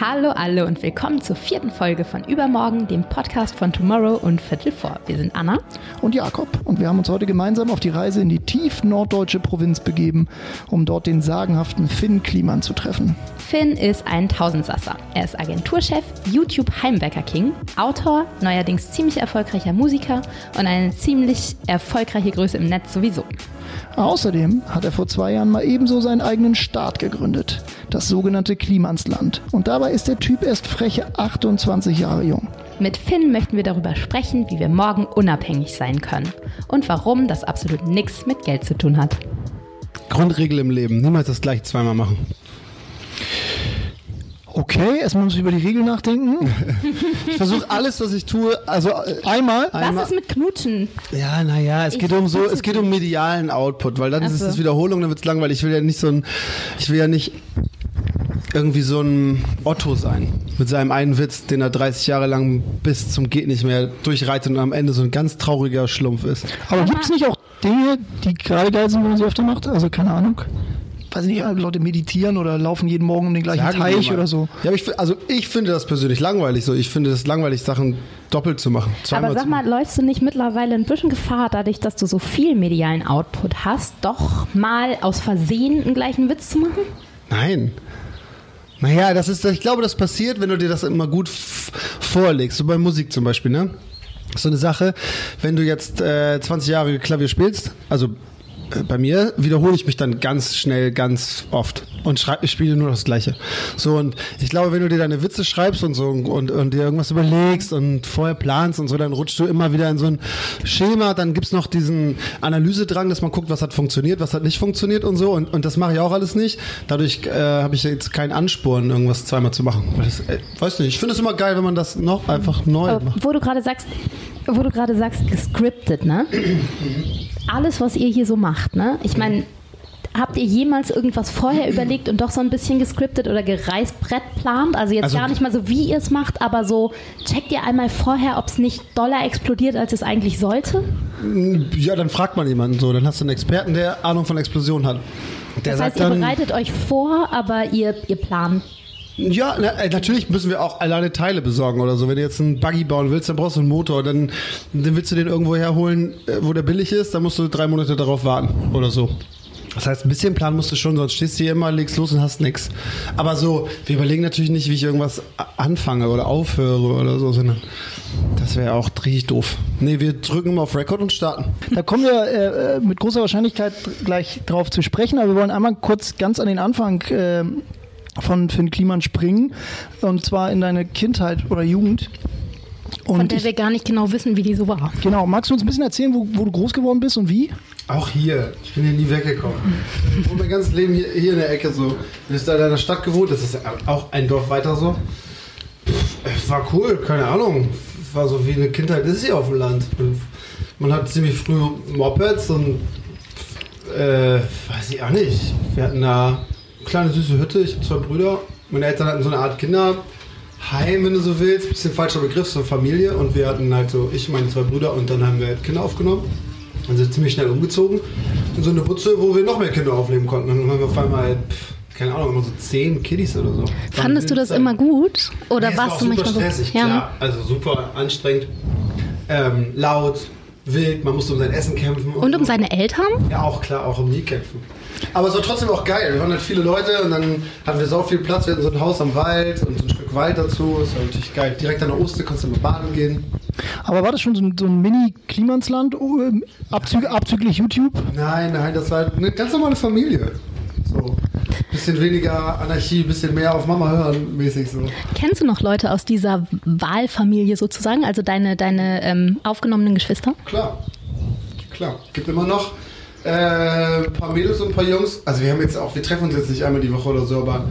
Hallo alle und willkommen zur vierten Folge von Übermorgen, dem Podcast von Tomorrow und Viertel vor. Wir sind Anna und Jakob und wir haben uns heute gemeinsam auf die Reise in die tief norddeutsche Provinz begeben, um dort den sagenhaften Finn Kliman zu treffen. Finn ist ein Tausendsasser. Er ist Agenturchef, YouTube-Heimwerker-King, Autor, neuerdings ziemlich erfolgreicher Musiker und eine ziemlich erfolgreiche Größe im Netz sowieso. Außerdem hat er vor zwei Jahren mal ebenso seinen eigenen Staat gegründet, das sogenannte Klimansland. Und dabei ist der Typ erst freche 28 Jahre jung. Mit Finn möchten wir darüber sprechen, wie wir morgen unabhängig sein können und warum das absolut nichts mit Geld zu tun hat. Grundregel im Leben, niemals das gleiche zweimal machen. Okay, erstmal muss ich über die Regeln nachdenken. ich versuche alles, was ich tue, also äh, einmal. Was einmal. ist mit Knutschen? Ja, naja, es geht um so, es geht um medialen Output, weil dann Ach ist es Wiederholung, dann wird es langweilig. Ich will ja nicht so ein, ich will ja nicht irgendwie so ein Otto sein. Mit seinem einen Witz, den er 30 Jahre lang bis zum geht nicht mehr durchreitet und am Ende so ein ganz trauriger Schlumpf ist. Aber gibt es nicht auch Dinge, die gerade geil sind, wenn man sie öfter macht? Also keine Ahnung weiß nicht, Leute meditieren oder laufen jeden Morgen um den gleichen Sagen Teich oder so. Ja, aber ich, also ich finde das persönlich langweilig so. Ich finde es langweilig, Sachen doppelt zu machen. Aber sag mal, läufst du nicht mittlerweile ein bisschen Gefahr, dadurch, dass du so viel medialen Output hast, doch mal aus Versehen einen gleichen Witz zu machen? Nein. Naja, das ist, ich glaube, das passiert, wenn du dir das immer gut vorlegst. So bei Musik zum Beispiel, ne? So eine Sache, wenn du jetzt äh, 20 Jahre Klavier spielst, also bei mir wiederhole ich mich dann ganz schnell, ganz oft und schreibe, ich spiele nur das Gleiche. So und ich glaube, wenn du dir deine Witze schreibst und so und, und dir irgendwas überlegst und vorher planst und so, dann rutschst du immer wieder in so ein Schema. Dann gibt's noch diesen Analysedrang, dass man guckt, was hat funktioniert, was hat nicht funktioniert und so. Und, und das mache ich auch alles nicht. Dadurch äh, habe ich jetzt keinen Ansporn, irgendwas zweimal zu machen. Das, äh, weiß nicht. Ich finde es immer geil, wenn man das noch einfach neu Aber macht. Wo du gerade sagst, wo du gerade sagst, gescriptet, ne? Alles, was ihr hier so macht, ne? Ich meine, habt ihr jemals irgendwas vorher überlegt und doch so ein bisschen gescriptet oder gereisbrett plant? Also jetzt also, gar nicht mal so, wie ihr es macht, aber so checkt ihr einmal vorher, ob es nicht doller explodiert, als es eigentlich sollte? Ja, dann fragt man jemanden so. Dann hast du einen Experten, der Ahnung von Explosionen hat. Der das heißt, ihr bereitet euch vor, aber ihr, ihr plant ja, na, äh, natürlich müssen wir auch alleine Teile besorgen oder so. Wenn du jetzt einen Buggy bauen willst, dann brauchst du einen Motor. Dann, dann willst du den irgendwo herholen, äh, wo der billig ist. Dann musst du drei Monate darauf warten oder so. Das heißt, ein bisschen Plan musst du schon, sonst stehst du hier immer, legst los und hast nichts. Aber so, wir überlegen natürlich nicht, wie ich irgendwas anfange oder aufhöre oder so, sondern das wäre auch richtig doof. Nee, wir drücken immer auf Record und starten. Da kommen wir äh, äh, mit großer Wahrscheinlichkeit gleich drauf zu sprechen, aber wir wollen einmal kurz ganz an den Anfang äh, von Finn Kliman springen. Und zwar in deine Kindheit oder Jugend. Und Von der ich, wir gar nicht genau wissen, wie die so war. Genau. Magst du uns ein bisschen erzählen, wo, wo du groß geworden bist und wie? Auch hier. Ich bin hier nie weggekommen. Ich wohne mein ganzes Leben hier, hier in der Ecke so. Du bist da in einer Stadt gewohnt. Das ist auch ein Dorf weiter so. Es war cool, keine Ahnung. War so wie eine Kindheit ist hier auf dem Land. Man hat ziemlich früh Mopeds und äh, weiß ich auch nicht. Wir hatten da kleine süße Hütte. Ich habe zwei Brüder. Meine Eltern hatten so eine Art Kinderheim, wenn du so willst. Bisschen falscher Begriff, so Familie. Und wir hatten halt so, ich und meine zwei Brüder. Und dann haben wir halt Kinder aufgenommen. Dann sind ziemlich schnell umgezogen. In so eine Butze, wo wir noch mehr Kinder aufnehmen konnten. Und dann haben wir auf einmal halt, keine Ahnung, immer so zehn Kiddies oder so. Fandest du das immer gut? Oder nee, warst war du manchmal stressig, so? Ja. Klar, also super anstrengend. Ähm, laut, wild, man musste um sein Essen kämpfen. Und, und um seine Eltern? Ja, auch klar, auch um die kämpfen. Aber es war trotzdem auch geil. Wir waren halt viele Leute und dann hatten wir so viel Platz. Wir hatten so ein Haus am Wald und so ein Stück Wald dazu. Das war natürlich geil. Direkt an der Oster konntest du mal baden gehen. Aber war das schon so ein, so ein Mini-Klimansland, äh, abzü abzüglich YouTube? Nein, nein, das war eine ganz normale Familie. So. Bisschen weniger Anarchie, bisschen mehr auf Mama hören mäßig so. Kennst du noch Leute aus dieser Wahlfamilie sozusagen, also deine, deine ähm, aufgenommenen Geschwister? Klar, klar. Gibt immer noch äh, ein paar Mädels und ein paar Jungs. Also wir haben jetzt auch, wir treffen uns jetzt nicht einmal die Woche oder so, aber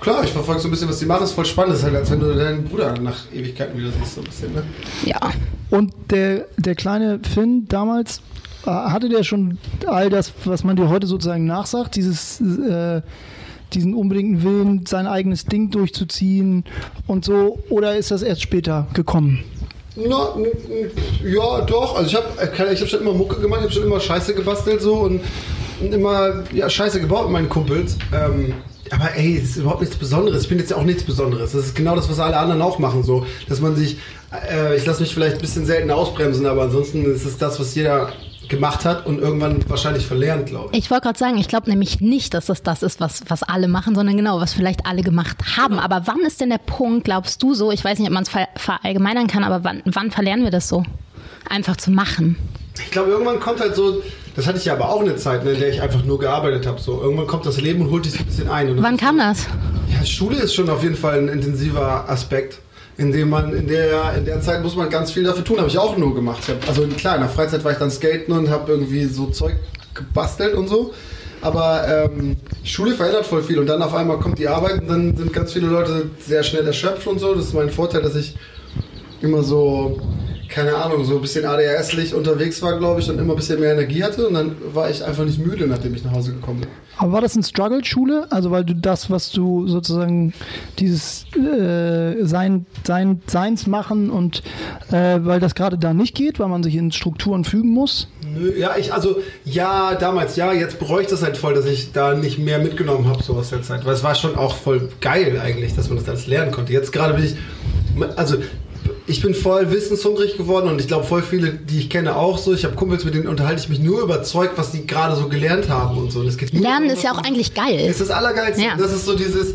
klar, ich verfolge so ein bisschen, was die machen. Das ist voll spannend. Das ist halt, als wenn du deinen Bruder nach Ewigkeiten wieder siehst, so ein bisschen, ne? Ja. Und der, der kleine Finn damals, äh, hatte der schon all das, was man dir heute sozusagen nachsagt, dieses, äh, diesen unbedingten Willen, sein eigenes Ding durchzuziehen und so, oder ist das erst später gekommen? Na, ja, doch. Also ich habe äh, ich hab schon immer Mucke gemacht, ich habe schon immer Scheiße gebastelt so und, immer ja, Scheiße gebaut mit meinen Kumpels. Ähm, Aber ey, es ist überhaupt nichts Besonderes. Ich bin jetzt ja auch nichts Besonderes. Das ist genau das, was alle anderen auch machen, so. Dass man sich, äh, ich lasse mich vielleicht ein bisschen seltener ausbremsen, aber ansonsten ist es das, was jeder gemacht hat und irgendwann wahrscheinlich verlernt, glaube ich. Ich wollte gerade sagen, ich glaube nämlich nicht, dass das das ist, was, was alle machen, sondern genau, was vielleicht alle gemacht haben. Genau. Aber wann ist denn der Punkt, glaubst du so, ich weiß nicht, ob man es ver verallgemeinern kann, aber wann, wann verlernen wir das so? Einfach zu machen. Ich glaube, irgendwann kommt halt so, das hatte ich ja aber auch eine Zeit, ne, in der ich einfach nur gearbeitet habe. So. Irgendwann kommt das Leben und holt dich ein bisschen ein. Und Wann kam das? Ja, Schule ist schon auf jeden Fall ein intensiver Aspekt, in dem man in der in der Zeit muss man ganz viel dafür tun. Habe ich auch nur gemacht. Hab, also klar, in der Freizeit war ich dann skaten und habe irgendwie so Zeug gebastelt und so. Aber ähm, Schule verändert voll viel und dann auf einmal kommt die Arbeit und dann sind ganz viele Leute sehr schnell erschöpft und so. Das ist mein Vorteil, dass ich immer so, keine Ahnung, so ein bisschen ADHS-lich unterwegs war, glaube ich, und immer ein bisschen mehr Energie hatte. Und dann war ich einfach nicht müde, nachdem ich nach Hause gekommen bin. Aber war das ein Struggle Schule? Also weil du das, was du sozusagen dieses äh, sein, sein, Seins machen und äh, weil das gerade da nicht geht, weil man sich in Strukturen fügen muss? Nö, ja, ich, also, ja, damals, ja, jetzt ich das halt voll, dass ich da nicht mehr mitgenommen habe, so aus der Zeit. Weil es war schon auch voll geil eigentlich, dass man das alles lernen konnte. Jetzt gerade bin ich, also, ich bin voll wissenshungrig geworden und ich glaube voll viele, die ich kenne, auch so. Ich habe Kumpels, mit denen unterhalte ich mich nur überzeugt, was die gerade so gelernt haben und so. Und Lernen ist ja auch eigentlich geil. ist das Allergeilste. Ja. Das ist so dieses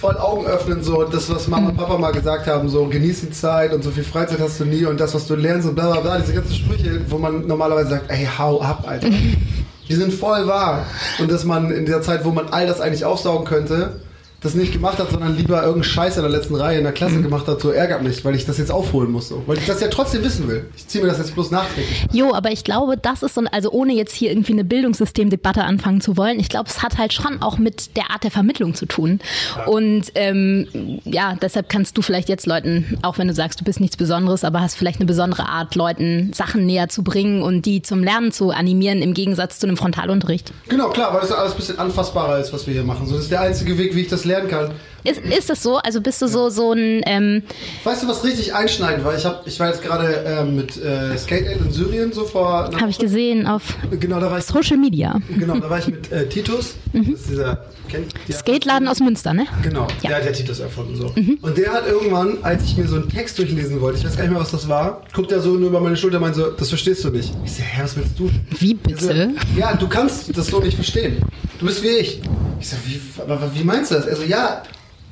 voll Augen öffnen, so das, was Mama und Papa mal gesagt haben, so genieß die Zeit und so viel Freizeit hast du nie und das, was du lernst und bla bla bla, diese ganzen Sprüche, wo man normalerweise sagt, ey, hau ab, Alter. Die sind voll wahr. Und dass man in der Zeit, wo man all das eigentlich aufsaugen könnte, das nicht gemacht hat, sondern lieber irgendeinen Scheiß in der letzten Reihe in der Klasse gemacht hat, so ärgert mich, weil ich das jetzt aufholen muss. So. Weil ich das ja trotzdem wissen will. Ich ziehe mir das jetzt bloß nachträglich. Jo, aber ich glaube, das ist so, ein- also ohne jetzt hier irgendwie eine Bildungssystemdebatte anfangen zu wollen, ich glaube, es hat halt schon auch mit der Art der Vermittlung zu tun. Und ähm, ja, deshalb kannst du vielleicht jetzt Leuten, auch wenn du sagst, du bist nichts Besonderes, aber hast vielleicht eine besondere Art, Leuten Sachen näher zu bringen und die zum Lernen zu animieren, im Gegensatz zu einem Frontalunterricht. Genau, klar, weil das alles ein bisschen anfassbarer ist, was wir hier machen. So, das ist der einzige Weg, wie ich das lernen kann. Ist, ist das so? Also bist du so, so ein, ähm, Weißt du, was richtig einschneidend war? Ich, hab, ich war jetzt gerade ähm, mit äh, Skate Aid in Syrien so vor. habe ich gesehen auf Genau, da war ich. Social Media. Genau, da war ich mit äh, Titus. Das ist dieser. Kennt, Skateladen aus Münster, ne? Genau, Ja. der hat ja Titus erfunden. So. Und der hat irgendwann, als ich mir so einen Text durchlesen wollte, ich weiß gar nicht mehr, was das war, guckt er so nur über meine Schulter und meint so, das verstehst du nicht. Ich so, hä, was willst du? Wie bitte? ja, du kannst das so nicht verstehen. Du bist wie ich. Ich so, wie, aber wie meinst du das? Also ja,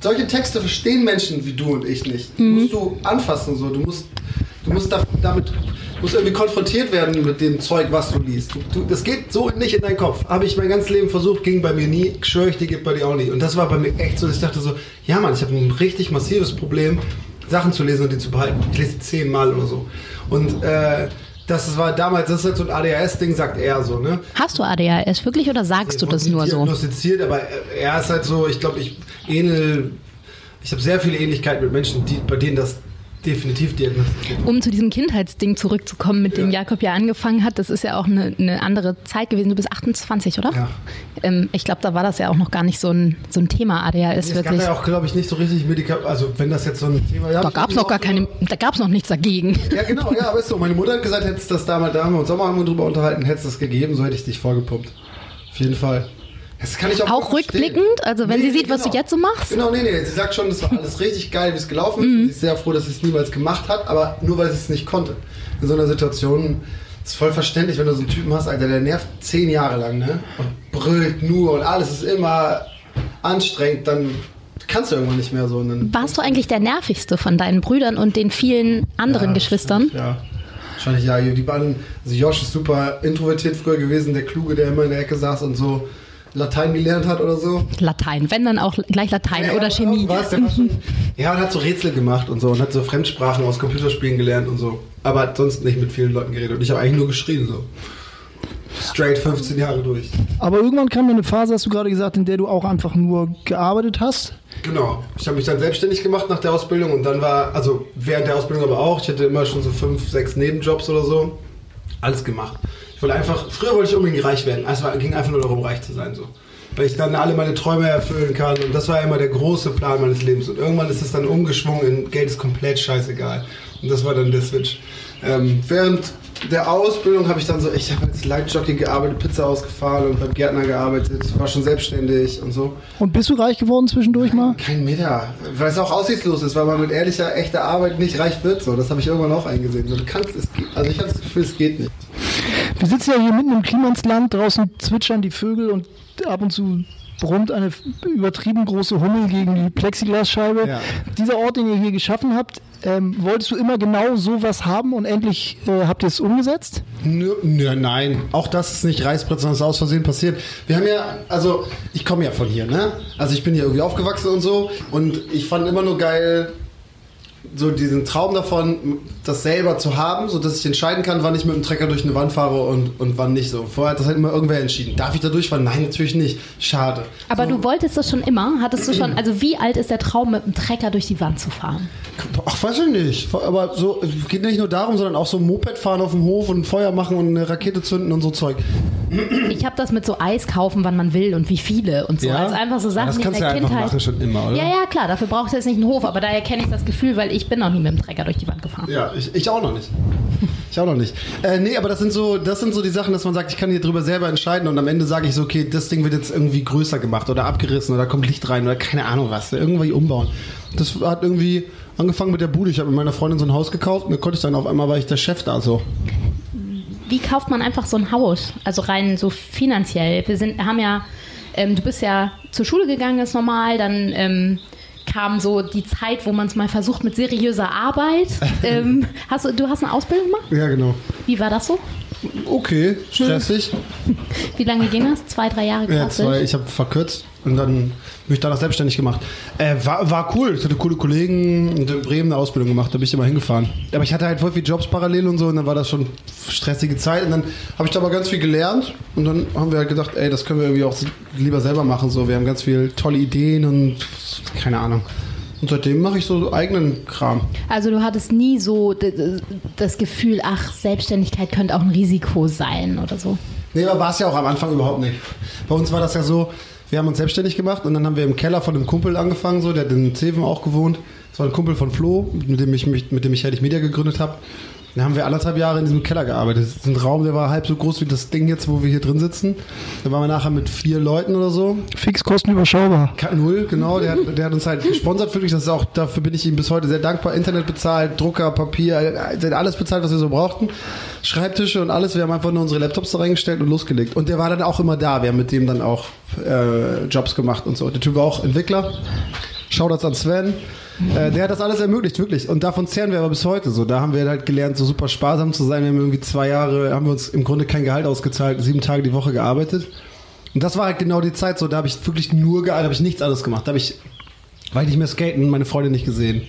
solche Texte verstehen Menschen wie du und ich nicht. Die musst du anfassen so. Du musst, du musst da, damit musst irgendwie konfrontiert werden mit dem Zeug, was du liest. Du, du, das geht so nicht in deinen Kopf. Habe ich mein ganzes Leben versucht, ging bei mir nie. Schwöre ich dir, geht bei dir auch nie. Und das war bei mir echt so, dass ich dachte so, ja Mann, ich habe ein richtig massives Problem, Sachen zu lesen und die zu behalten. Ich lese zehnmal oder so. Und äh, das war damals, das ist halt so ein ADHS-Ding, sagt er so, ne? Hast du ADHS wirklich oder sagst du das nur so? diagnostiziert, aber er ist halt so, ich glaube, ich ähnel, ich habe sehr viele Ähnlichkeiten mit Menschen, die, bei denen das definitiv diagnostiziert wird. Um zu diesem Kindheitsding zurückzukommen, mit dem Ja. Jakob ja angefangen hat, das ist ja auch eine, eine andere Zeit gewesen. Du bist 28, oder? Ja. Ähm, ich glaube, da war das ja auch noch gar nicht so ein, so ein Thema ADHS Es gab wirklich. ja auch, glaube ich, nicht so richtig Medikamente, also wenn das jetzt so ein Thema Da gab es noch gar keine, da gab es noch nichts dagegen. Ja, genau, ja, aber ist so. Meine Mutter hat gesagt, hättest das damals, da haben wir uns mal drüber unterhalten, hättest das gegeben, so hätte ich dich vollgepumpt. Auf jeden Fall. Das kann ich auch, Auch rückblickend? Also wenn sie sieht, was du genau. jetzt so machst? Genau, nee, nee. Sie sagt schon, das war alles richtig geil, wie es gelaufen ist. Mhm. Sie ist sehr froh, dass sie es niemals gemacht hat, aber nur weil sie es nicht konnte. In so einer Situation ist voll verständlich, wenn du so einen Typen hast, Alter, der nervt zehn Jahre lang, ne? Und brüllt nur und alles ist immer anstrengend, dann kannst du irgendwann nicht mehr so. Dann Warst du eigentlich der nervigste von deinen Brüdern und den vielen anderen Ja, Geschwistern? Ja. Wahrscheinlich ja. Die beiden, also Josh ist super introvertiert früher gewesen, der Kluge, der immer in der Ecke saß und so Latein gelernt hat oder so. Latein, wenn dann auch gleich Latein oder Chemie. Irgendwas, der war schon, ja, und hat so Rätsel gemacht und so und hat so Fremdsprachen aus Computerspielen gelernt und so. Aber hat sonst nicht mit vielen Leuten geredet. Und ich habe eigentlich nur geschrien so. Straight 15 Jahre durch. Aber irgendwann kam dann eine Phase, hast du gerade gesagt, in der du auch einfach nur gearbeitet hast. Genau. Ich habe mich dann selbstständig gemacht nach der Ausbildung und dann war, also während der Ausbildung aber auch, ich hatte immer schon so fünf, sechs Nebenjobs oder so. Alles gemacht. Wollte einfach, früher wollte ich unbedingt reich werden. Es war, ging einfach nur darum, reich zu sein. So. Weil ich dann alle meine Träume erfüllen kann und das war immer der große Plan meines Lebens. Und irgendwann ist es dann umgeschwungen in Geld ist komplett scheißegal. Und das war dann der Switch. Ähm, während der Ausbildung habe ich dann so, ich habe als Leitjockey gearbeitet, Pizza ausgefahren und beim Gärtner gearbeitet, war schon selbstständig und so. Und bist du reich geworden zwischendurch mal? Kein Meter, weil es auch aussichtslos ist, weil man mit ehrlicher, echter Arbeit nicht reich wird. So, das habe ich irgendwann auch eingesehen. So, du kannst, es, also ich habe das Gefühl, es geht nicht. Wir sitzen ja hier mitten im Klimansland, draußen zwitschern die Vögel und ab und zu brummt eine übertrieben große Hummel gegen die Plexiglasscheibe. Ja. Dieser Ort, den ihr hier geschaffen habt, ähm, wolltest du immer genau sowas haben und endlich äh, habt ihr es umgesetzt? Nö, nö, nein, auch das ist nicht Reißbrett, sondern ist aus Versehen passiert. Wir haben ja, also ich komme ja von hier, ne? Also ich bin hier irgendwie aufgewachsen und so und ich fand immer nur geil, so diesen Traum davon, das selber zu haben, so dass ich entscheiden kann, wann ich mit dem Trecker durch eine Wand fahre und, und wann nicht so. Vorher hat das halt immer irgendwer entschieden. Darf ich da durchfahren? Nein, natürlich nicht. Schade. Aber so, du wolltest das schon immer? Hattest du schon, also wie alt ist der Traum, mit dem Trecker durch die Wand zu fahren? Ach, weiß ich nicht. Aber so, es geht nicht nur darum, sondern auch so Moped fahren auf dem Hof und Feuer machen und eine Rakete zünden und so Zeug. Ich habe das mit so Eis kaufen, wann man will und wie viele und so. Ja? Also einfach so Sachen, Das die in kannst der du ja einfach Kindheit. machen schon immer, oder? Ja, ja, klar, dafür brauchst du jetzt nicht einen Hof, aber daher kenne ich das Gefühl, weil ich bin noch nie mit dem Trecker durch die Wand gefahren. Ja, ich, ich auch noch nicht. Ich auch noch nicht. Äh, nee, aber das sind so, das sind so die Sachen, dass man sagt, ich kann hier drüber selber entscheiden und am Ende sage ich so, okay, das Ding wird jetzt irgendwie größer gemacht oder abgerissen oder kommt Licht rein oder keine Ahnung was, irgendwie umbauen. Das hat irgendwie angefangen mit der Bude. Ich habe mit meiner Freundin so ein Haus gekauft und da konnte ich dann auf einmal war ich der Chef da so. Wie kauft man einfach so ein Haus? Also rein so finanziell. Wir sind, haben ja, ähm, du bist ja zur Schule gegangen, ist normal, dann ähm, kam so die Zeit, wo man es mal versucht mit seriöser Arbeit. ähm, hast du, du hast eine Ausbildung gemacht? Ja, genau. Wie war das so? Okay, stressig. Wie lange ging das? Zwei, drei Jahre Ja, klassisch? zwei, ich habe verkürzt und dann bin ich danach selbstständig gemacht. Äh, war, war cool. Ich hatte coole Kollegen in Bremen eine Ausbildung gemacht, da bin ich immer hingefahren. Aber ich hatte halt voll viele Jobs parallel und so und dann war das schon stressige Zeit und dann habe ich da aber ganz viel gelernt und dann haben wir halt gedacht, ey, das können wir irgendwie auch lieber selber machen. So, wir haben ganz viel tolle Ideen und keine Ahnung. Und seitdem mache ich so eigenen Kram. Also du hattest nie so das Gefühl, ach, Selbstständigkeit könnte auch ein Risiko sein oder so. Nee, aber war es ja auch am Anfang überhaupt nicht. Bei uns war das ja so, wir haben uns selbstständig gemacht und dann haben wir im Keller von einem Kumpel angefangen, so, der hat in Zeven auch gewohnt. Das war ein Kumpel von Flo, mit dem ich, mit dem ich Herrlich Media gegründet habe. Dann haben wir anderthalb Jahre in diesem Keller gearbeitet. Das ist ein Raum, der war halb so groß wie das Ding jetzt, wo wir hier drin sitzen. Da waren wir nachher mit vier Leuten oder so. Fixkosten überschaubar. Null, genau. Der, hat- der hat uns halt gesponsert wirklich. Das ist auch, dafür bin ich ihm bis heute sehr dankbar. Internet bezahlt, Drucker, Papier, alles bezahlt, was wir so brauchten. Schreibtische und alles. Wir haben einfach nur unsere Laptops da reingestellt und losgelegt. Und der war dann auch immer da. Wir haben mit dem dann auch äh, Jobs gemacht und so. Der Typ war auch Entwickler. Shoutouts an Sven. Äh, der hat das alles ermöglicht, wirklich. Und davon zehren wir aber bis heute so. Da haben wir halt gelernt, so super sparsam zu sein. Wir haben irgendwie zwei Jahre, haben wir uns im Grunde kein Gehalt ausgezahlt, sieben Tage die Woche gearbeitet. Und das war halt genau die Zeit so, da habe ich wirklich nur gearbeitet, da habe ich nichts anderes gemacht. Da habe ich, war ich nicht mehr skaten und meine Freunde nicht gesehen.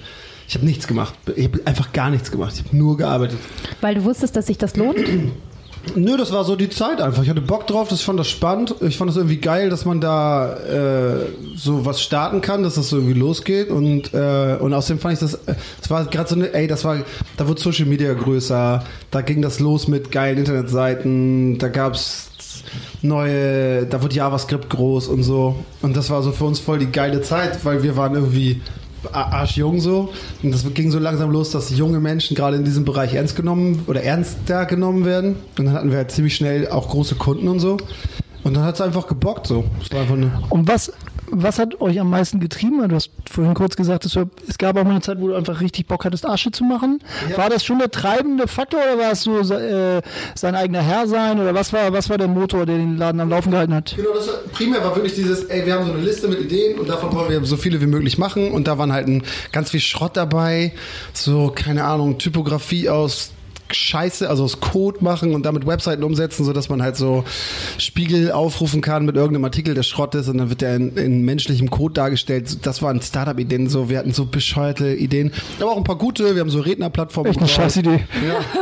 Ich habe nichts gemacht. Ich habe einfach gar nichts gemacht. Ich habe nur gearbeitet. Weil du wusstest, dass sich das lohnt? Nö, das war so die Zeit einfach. Ich hatte Bock drauf, das fand das spannend. Ich fand das irgendwie geil, dass man da äh, so was starten kann, dass das so irgendwie losgeht. Und, äh, und außerdem fand ich das, das war gerade so eine, ey, das war, da wurde Social Media größer, da ging das los mit geilen Internetseiten, da gab's neue, da wurde JavaScript groß und so. Und das war so für uns voll die geile Zeit, weil wir waren irgendwie arschjung so. Und das ging so langsam los, dass junge Menschen gerade in diesem Bereich ernst genommen oder ernster genommen werden. Und dann hatten wir halt ziemlich schnell auch große Kunden und so. Und dann hat es einfach gebockt so. Es war einfach eine Und was, was hat euch am meisten getrieben? Du hast vorhin kurz gesagt, es, gab auch mal eine Zeit, wo du einfach richtig Bock hattest, Asche zu machen. Ja. War das schon der treibende Faktor oder war es so äh, sein eigener Herr sein? Oder was war, was war der Motor, der den Laden am Laufen gehalten hat? Genau, das war, primär war wirklich dieses, ey, wir haben so eine Liste mit Ideen und davon wollen wir so viele wie möglich machen und da waren halt ein, ganz viel Schrott dabei, so, keine Ahnung, Typografie aus Scheiße, also aus Code machen und damit Webseiten umsetzen, so dass man halt so Spiegel aufrufen kann mit irgendeinem Artikel, der Schrott ist und dann wird der in, in menschlichem Code dargestellt. Das waren Startup-Ideen, so, wir hatten so bescheuerte Ideen, aber auch ein paar gute, wir haben so Rednerplattformen Echt eine gebaut. scheiß Idee. Ja.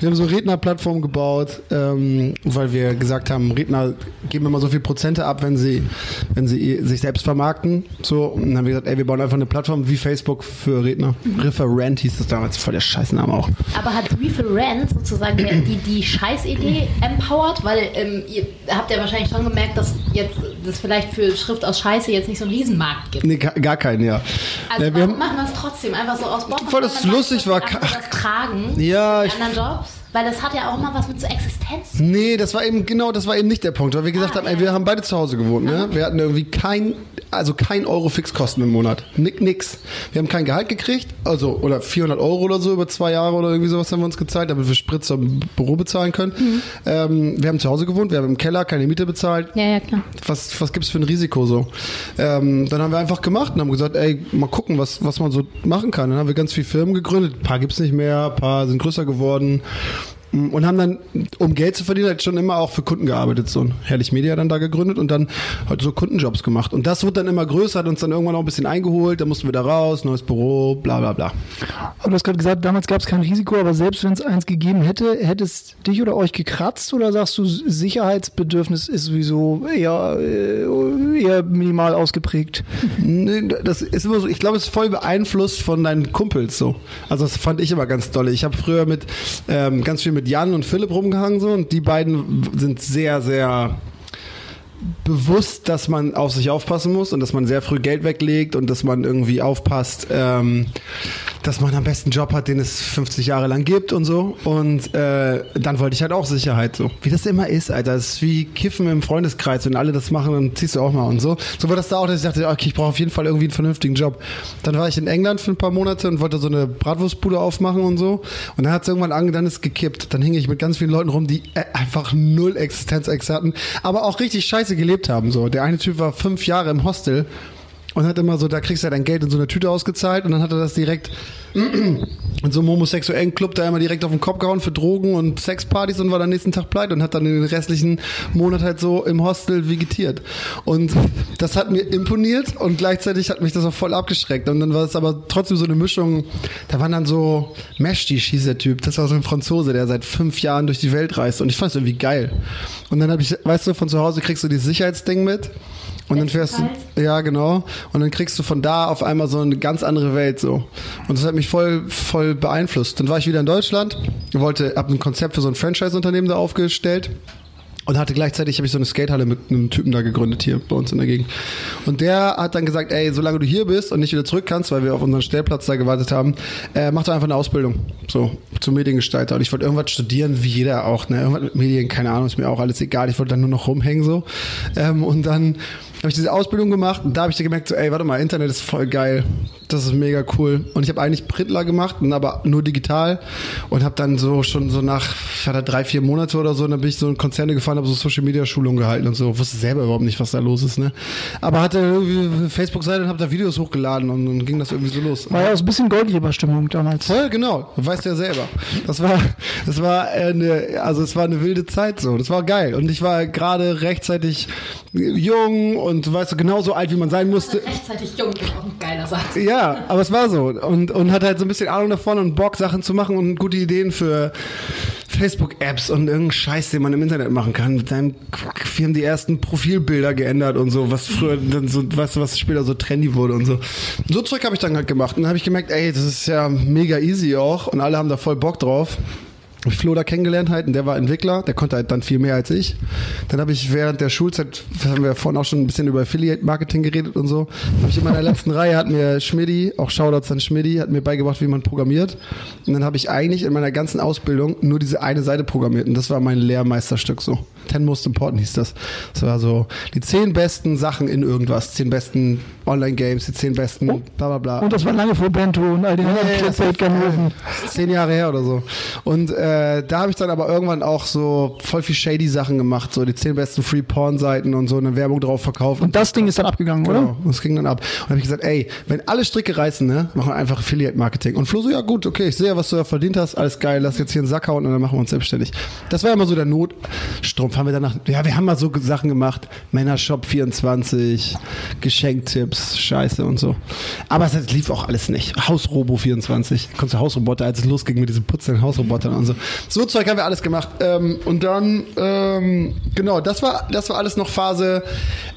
Wir haben so Rednerplattformen gebaut, ähm, weil wir gesagt haben, Redner geben immer so viel Prozente ab, wenn sie, wenn sie sich selbst vermarkten. So, und dann haben wir gesagt, ey, wir bauen einfach eine Plattform wie Facebook für Redner. Referent hieß das damals, voll der Scheißname auch. Aber hat Referent sozusagen die, die, Scheißidee empowert? Weil ähm, ihr habt ja wahrscheinlich schon gemerkt, dass jetzt es vielleicht für Schrift aus Scheiße jetzt nicht so einen Riesenmarkt gibt. Nee, gar, keinen, ja. Also ja, wir haben, machen wir es trotzdem einfach so aus Bock? Voll, das lustig war, das tragen. Ja, ich- anderen Jobs. Weil das hat ja auch immer was mit so Existenz. Nee, das war eben, genau, das war eben nicht der Punkt, weil wir gesagt Ah, haben, ja. ey, wir haben beide zu Hause gewohnt, ne? Wir hatten irgendwie kein, also kein Euro Fixkosten im Monat. Nick, nix. Wir haben kein Gehalt gekriegt, also, oder 400 Euro oder so über zwei Jahre oder irgendwie sowas haben wir uns gezahlt, damit wir Spritzer im Büro bezahlen können. Mhm. Ähm, wir haben zu Hause gewohnt, wir haben im Keller keine Miete bezahlt. Ja, ja, klar. Was, was gibt's für ein Risiko so? Ähm, dann haben wir einfach gemacht und haben gesagt, ey, mal gucken, was, was man so machen kann. Dann haben wir ganz viele Firmen gegründet. Ein paar gibt's nicht mehr, ein paar sind größer geworden. Und haben dann, um Geld zu verdienen, halt schon immer auch für Kunden gearbeitet. So ein Herrlich Media dann da gegründet und dann halt so Kundenjobs gemacht. Und das wurde dann immer größer, hat uns dann irgendwann auch ein bisschen eingeholt. Da mussten wir da raus, neues Büro, bla bla bla. Aber du hast gerade gesagt, damals gab es kein Risiko, aber selbst wenn es eins gegeben hätte, hätte es dich oder euch gekratzt oder sagst du, Sicherheitsbedürfnis ist sowieso eher, äh, eher minimal ausgeprägt? Nee, das ist immer so, ich glaube, es ist voll beeinflusst von deinen Kumpels so. Also das fand ich immer ganz dolle. Ich habe früher mit ähm, ganz viel mit Jan und Philipp rumgehangen so. Und die beiden sind sehr, sehr bewusst, dass man auf sich aufpassen muss und dass man sehr früh Geld weglegt und dass man irgendwie aufpasst, ähm, dass man am besten Job hat, den es 50 Jahre lang gibt und so. Und äh, dann wollte ich halt auch Sicherheit so. Wie das immer ist, Alter. Das ist wie Kiffen im Freundeskreis. Wenn alle das machen, dann ziehst du auch mal und so. So war das da auch, dass ich dachte, okay, ich brauche auf jeden Fall irgendwie einen vernünftigen Job. Dann war ich in England für ein paar Monate und wollte so eine Bratwurstbude aufmachen und so. Und dann hat es irgendwann ange, dann ist gekippt. Dann hing ich mit ganz vielen Leuten rum, die äh, einfach null Existenzängste hatten, aber auch richtig scheiße gelebt haben. So, der eine Typ war fünf Jahre im Hostel und hat immer so, da kriegst du ja dein Geld in so einer Tüte ausgezahlt und dann hat er das direkt in so einem homosexuellen Club da immer direkt auf den Kopf gehauen für Drogen und Sexpartys und war dann nächsten Tag pleite und hat dann den restlichen Monat halt so im Hostel vegetiert. Und das hat mir imponiert und gleichzeitig hat mich das auch voll abgeschreckt. Und dann war es aber trotzdem so eine Mischung, da waren dann so Meshtisch hieß der Typ, das war so ein Franzose, der seit fünf Jahren durch die Welt reist und ich fand es irgendwie geil. Und dann habe ich, weißt du, von zu Hause kriegst du dieses Sicherheitsding mit und dann fährst du, ja genau, und dann kriegst du von da auf einmal so eine ganz andere Welt so. Und das hat mich voll, voll beeinflusst. Dann war ich wieder in Deutschland, wollte, hab ein Konzept für so ein Franchise-Unternehmen da aufgestellt. Und hatte gleichzeitig, habe ich so eine Skatehalle mit einem Typen da gegründet hier bei uns in der Gegend. Und der hat dann gesagt, ey, solange du hier bist und nicht wieder zurück kannst, weil wir auf unseren Stellplatz da gewartet haben, äh, mach doch einfach eine Ausbildung. So, zum Mediengestalter. Und ich wollte irgendwas studieren, wie jeder auch, ne? Irgendwas mit Medien, keine Ahnung, ist mir auch alles egal. Ich wollte dann nur noch rumhängen so. Ähm, und dann habe ich diese Ausbildung gemacht und da habe ich dann gemerkt, so, ey, warte mal, Internet ist voll geil. Das ist mega cool. Und ich habe eigentlich Printler gemacht, aber nur digital und habe dann so schon so nach ich hatte drei, vier Monate oder so, und dann bin ich so in Konzerne gefahren, habe so Social Media Schulungen gehalten und so. Wusste selber überhaupt nicht, was da los ist, ne? Aber hatte irgendwie eine Facebook-Seite und habe da Videos hochgeladen und dann ging das irgendwie so los. War ja auch so ein bisschen Goldgeberstimmung damals. Voll, genau. Du weißt ja selber. Das war, das war eine, also es war eine wilde Zeit so. Das war geil. Und ich war gerade rechtzeitig jung und weißt du, genauso alt, wie man sein musste. Rechtzeitig jung ist auch ein geiler Satz. Ja, aber es war so. Und, und hatte halt so ein bisschen Ahnung davon und Bock, Sachen zu machen und gute Ideen für Facebook-Apps und irgendeinen Scheiß, den man im Internet machen kann. Mit deinem wir haben die ersten Profilbilder geändert und so, was früher dann so, weißt du, was später so trendy wurde und so. So Zeug habe ich dann halt gemacht. Und dann habe ich gemerkt, ey, das ist ja mega easy auch und alle haben da voll Bock drauf. Ich Flo da kennengelernt halt der war Entwickler, der konnte halt dann viel mehr als ich. Dann habe ich während der Schulzeit, haben wir vorhin auch schon ein bisschen über Affiliate Marketing geredet und so, habe ich in meiner letzten Reihe hat mir Schmidti, auch Shoutouts an Schmidti, hat mir beigebracht, wie man programmiert. Und dann habe ich eigentlich in meiner ganzen Ausbildung nur diese eine Seite programmiert und das war mein Lehrmeisterstück so. Ten Most Important hieß das. Das war so die zehn besten Sachen in irgendwas, zehn besten Online-Games, die zehn besten bla bla bla. Und das war lange vor Bento und all den anderen Nee, das Clickbait-Ganoven. Ist zehn Jahre her oder so. Und äh, da habe ich dann aber irgendwann auch so voll viel shady Sachen gemacht, so die zehn besten Free Porn Seiten und so eine Werbung drauf verkauft. Und das Ding ist dann abgegangen, oder? Genau, das ging dann ab. Und habe ich gesagt, ey, wenn alle Stricke reißen, ne, machen wir einfach Affiliate Marketing. Und Flo so, ja gut, okay, ich sehe ja, was du da verdient hast, alles geil, lass jetzt hier einen Sack hauen und dann machen wir uns selbstständig. Das war immer so der Notstrumpf. Haben wir danach, ja, wir haben mal so Sachen gemacht, Männershop 24, Geschenktipps, Scheiße und so. Aber es lief auch alles nicht. Hausrobo 24, konntest du Hausroboter, als es losging mit diesen putzenden Hausrobotern und so. So Zeug haben wir alles gemacht. Ähm, und dann, ähm, genau, das war, das war alles noch Phase,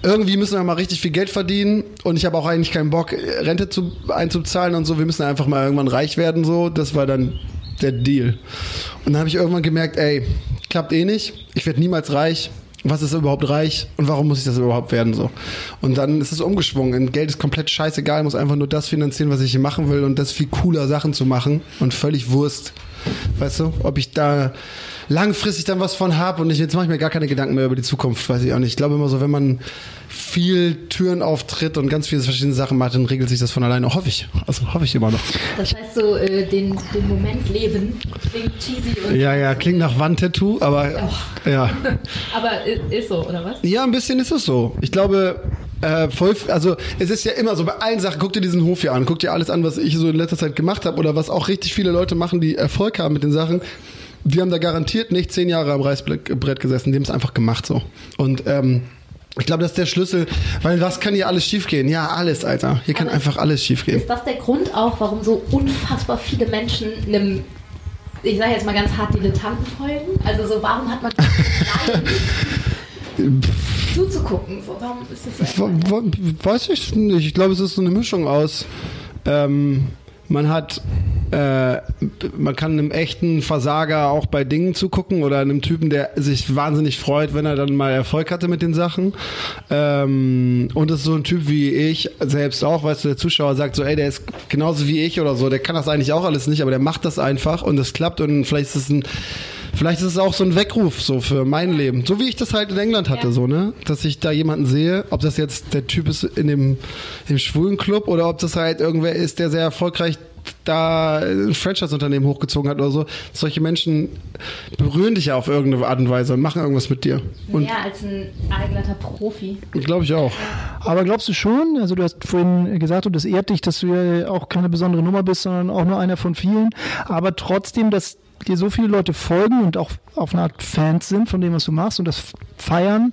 irgendwie müssen wir mal richtig viel Geld verdienen und ich habe auch eigentlich keinen Bock, Rente zu, einzuzahlen und so. Wir müssen einfach mal irgendwann reich werden, so. Das war dann der Deal. Und dann habe ich irgendwann gemerkt, ey, klappt eh nicht. Ich werde niemals reich. Was ist überhaupt reich und warum muss ich das überhaupt werden so? Und dann ist es umgeschwungen. Geld ist komplett scheißegal, ich muss einfach nur das finanzieren, was ich hier machen will und das viel cooler Sachen zu machen und völlig Wurst. Weißt du, ob ich da langfristig dann was von habe und ich, jetzt mache ich mir gar keine Gedanken mehr über die Zukunft, weiß ich auch nicht. Ich glaube immer so, wenn man viel Türen auftritt und ganz viele verschiedene Sachen macht, dann regelt sich das von alleine. Hoffe ich. Also hoffe ich immer noch. Das heißt so, äh, den, den Moment leben klingt cheesy und. Ja, ja, klingt nach Wandtattoo, aber ja. Aber i- ist so, oder was? Ja, ein bisschen ist es so. Ich glaube, äh, voll, also es ist ja immer so, bei allen Sachen, guck dir diesen Hof hier an, guck dir alles an, was ich so in letzter Zeit gemacht habe oder was auch richtig viele Leute machen, die Erfolg haben mit den Sachen. Die haben da garantiert nicht zehn Jahre am Reißbrett gesessen, die haben es einfach gemacht so. Und ähm, ich glaube, das ist der Schlüssel, weil was kann hier alles schiefgehen? Ja, alles, Alter. Hier kann Aber einfach alles schiefgehen. Ist das der Grund auch, warum so unfassbar viele Menschen einem, ich sage jetzt mal ganz hart, Dilettanten folgen? Also so, warum hat man zuzugucken? So, warum ist das so? Weiß ich nicht. Ich glaube, es ist so eine Mischung aus. Ähm, man hat, äh, man kann einem echten Versager auch bei Dingen zugucken oder einem Typen, der sich wahnsinnig freut, wenn er dann mal Erfolg hatte mit den Sachen. Ähm, und es ist so ein Typ wie ich selbst auch, weißt du, der Zuschauer sagt so, ey, der ist genauso wie ich oder so, der kann das eigentlich auch alles nicht, aber der macht das einfach und es klappt und vielleicht ist es ein Vielleicht ist es auch so ein Weckruf so für mein Leben, so wie ich das halt in England hatte, Ja. so ne, dass ich da jemanden sehe, ob das jetzt der Typ ist in dem im schwulen Club oder ob das halt irgendwer ist, der sehr erfolgreich da ein Franchise-Unternehmen hochgezogen hat oder so. Solche Menschen berühren dich ja auf irgendeine Art und Weise und machen irgendwas mit dir. Und Mehr als ein eingelater Profi. glaube ich auch. Aber glaubst du schon, also du hast vorhin gesagt, und das ehrt dich, dass du ja auch keine besondere Nummer bist, sondern auch nur einer von vielen, aber trotzdem, dass dir so viele Leute folgen und auch auf eine Art Fans sind von dem, was du machst und das feiern,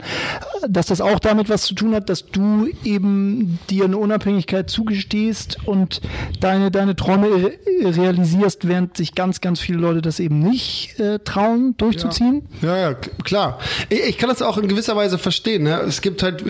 dass das auch damit was zu tun hat, dass du eben dir eine Unabhängigkeit zugestehst und deine, deine Träume re- realisierst, während sich ganz, ganz viele Leute das eben nicht äh, trauen, durchzuziehen? Ja, ja, k- klar. Ich, ich kann das auch in gewisser Weise verstehen. Ne? Es gibt halt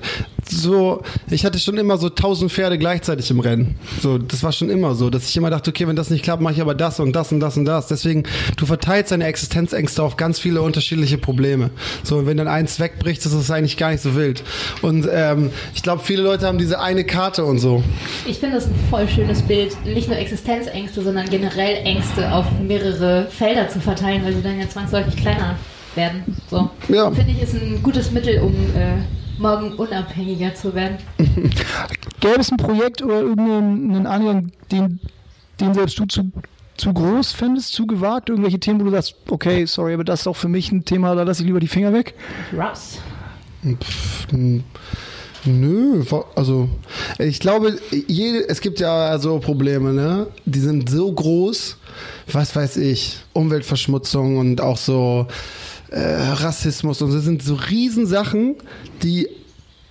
so, ich hatte schon immer so tausend Pferde gleichzeitig im Rennen. So, das war schon immer so, dass ich immer dachte, okay, wenn das nicht klappt, mache ich aber das und das und das und das. Deswegen, du verteilst deine Existenzängste auf ganz viele unterschiedliche Probleme. So, wenn dann eins wegbricht, ist das eigentlich gar nicht so wild. Und ähm, ich glaube, viele Leute haben diese eine Karte und so. Ich finde das ein voll schönes Bild, nicht nur Existenzängste, sondern generell Ängste auf mehrere Felder zu verteilen, weil sie dann ja zwangsläufig kleiner werden. So. Ja. Finde ich, ist ein gutes Mittel, um äh, morgen unabhängiger zu werden. Gäbe es ein Projekt oder irgendeinen Angang, den, den selbst du zu, zu groß fändest, zu gewagt? Irgendwelche Themen, wo du sagst, okay, sorry, aber das ist auch für mich ein Thema, da lasse ich lieber die Finger weg? Russ. Hm, Nö, also ich glaube, jede, es gibt ja so Probleme, ne? Die sind so groß, was weiß ich, Umweltverschmutzung und auch so äh, Rassismus und so sind so Riesensachen, die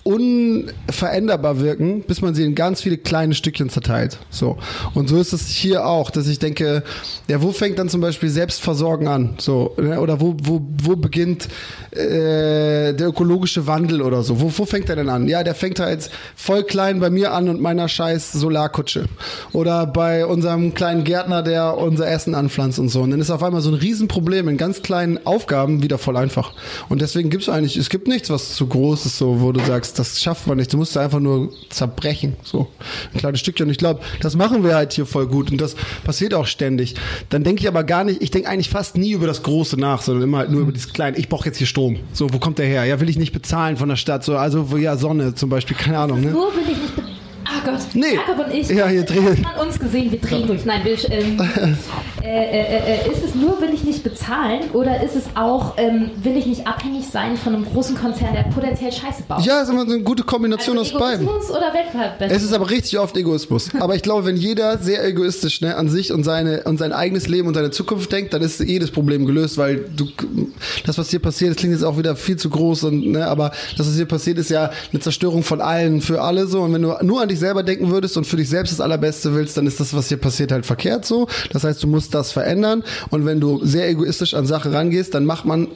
unveränderbar wirken, bis man sie in ganz viele kleine Stückchen zerteilt. So. Und so ist es hier auch, dass ich denke, ja, wo fängt dann zum Beispiel Selbstversorgen an? So, ne? Oder wo, wo, wo beginnt äh, der ökologische Wandel oder so? Wo, wo fängt er denn an? Ja, der fängt halt voll klein bei mir an und meiner scheiß Solarkutsche. Oder bei unserem kleinen Gärtner, der unser Essen anpflanzt und so. Und dann ist auf einmal so ein Riesenproblem in ganz kleinen Aufgaben wieder voll einfach. Und deswegen gibt es eigentlich, es gibt nichts, was zu groß ist, so, wo du sagst, das schafft man nicht. Du musst einfach nur zerbrechen. So. Ein kleines Stückchen. Und ich glaube, das machen wir halt hier voll gut. Und das passiert auch ständig. Dann denke ich aber gar nicht, ich denke eigentlich fast nie über das Große nach, sondern immer halt nur über dieses Kleine. Ich brauche jetzt hier Strom. So, wo kommt der her? Ja, will ich nicht bezahlen von der Stadt. So, also, wo, ja, Sonne zum Beispiel, keine Ahnung, ne? Nur will ich nicht. Ah Gott. Nee. Jakob und ich. Ja, hier drehen. An uns gesehen, wir drehen durch. Nein, wir, ähm, äh, äh, äh, ist es nur, will ich nicht bezahlen oder ist es auch, ähm, will ich nicht abhängig sein von einem großen Konzern, der potenziell Scheiße baut? Ja, ist immer so eine gute Kombination also aus beiden. Egoismus oder Weltverbesserung? Es ist aber richtig oft Egoismus. Aber ich glaube, wenn jeder sehr egoistisch ne, an sich und, seine, und sein eigenes Leben und seine Zukunft denkt, dann ist jedes Problem gelöst, weil du das, was hier passiert, das klingt jetzt auch wieder viel zu groß, und, ne, aber das, was hier passiert, ist ja eine Zerstörung von allen für alle so. Und wenn du nur an dich selber denken würdest und für dich selbst das Allerbeste willst, dann ist das, was hier passiert, halt verkehrt so. Das heißt, du musst das verändern. Und wenn du sehr egoistisch an Sache rangehst, dann macht man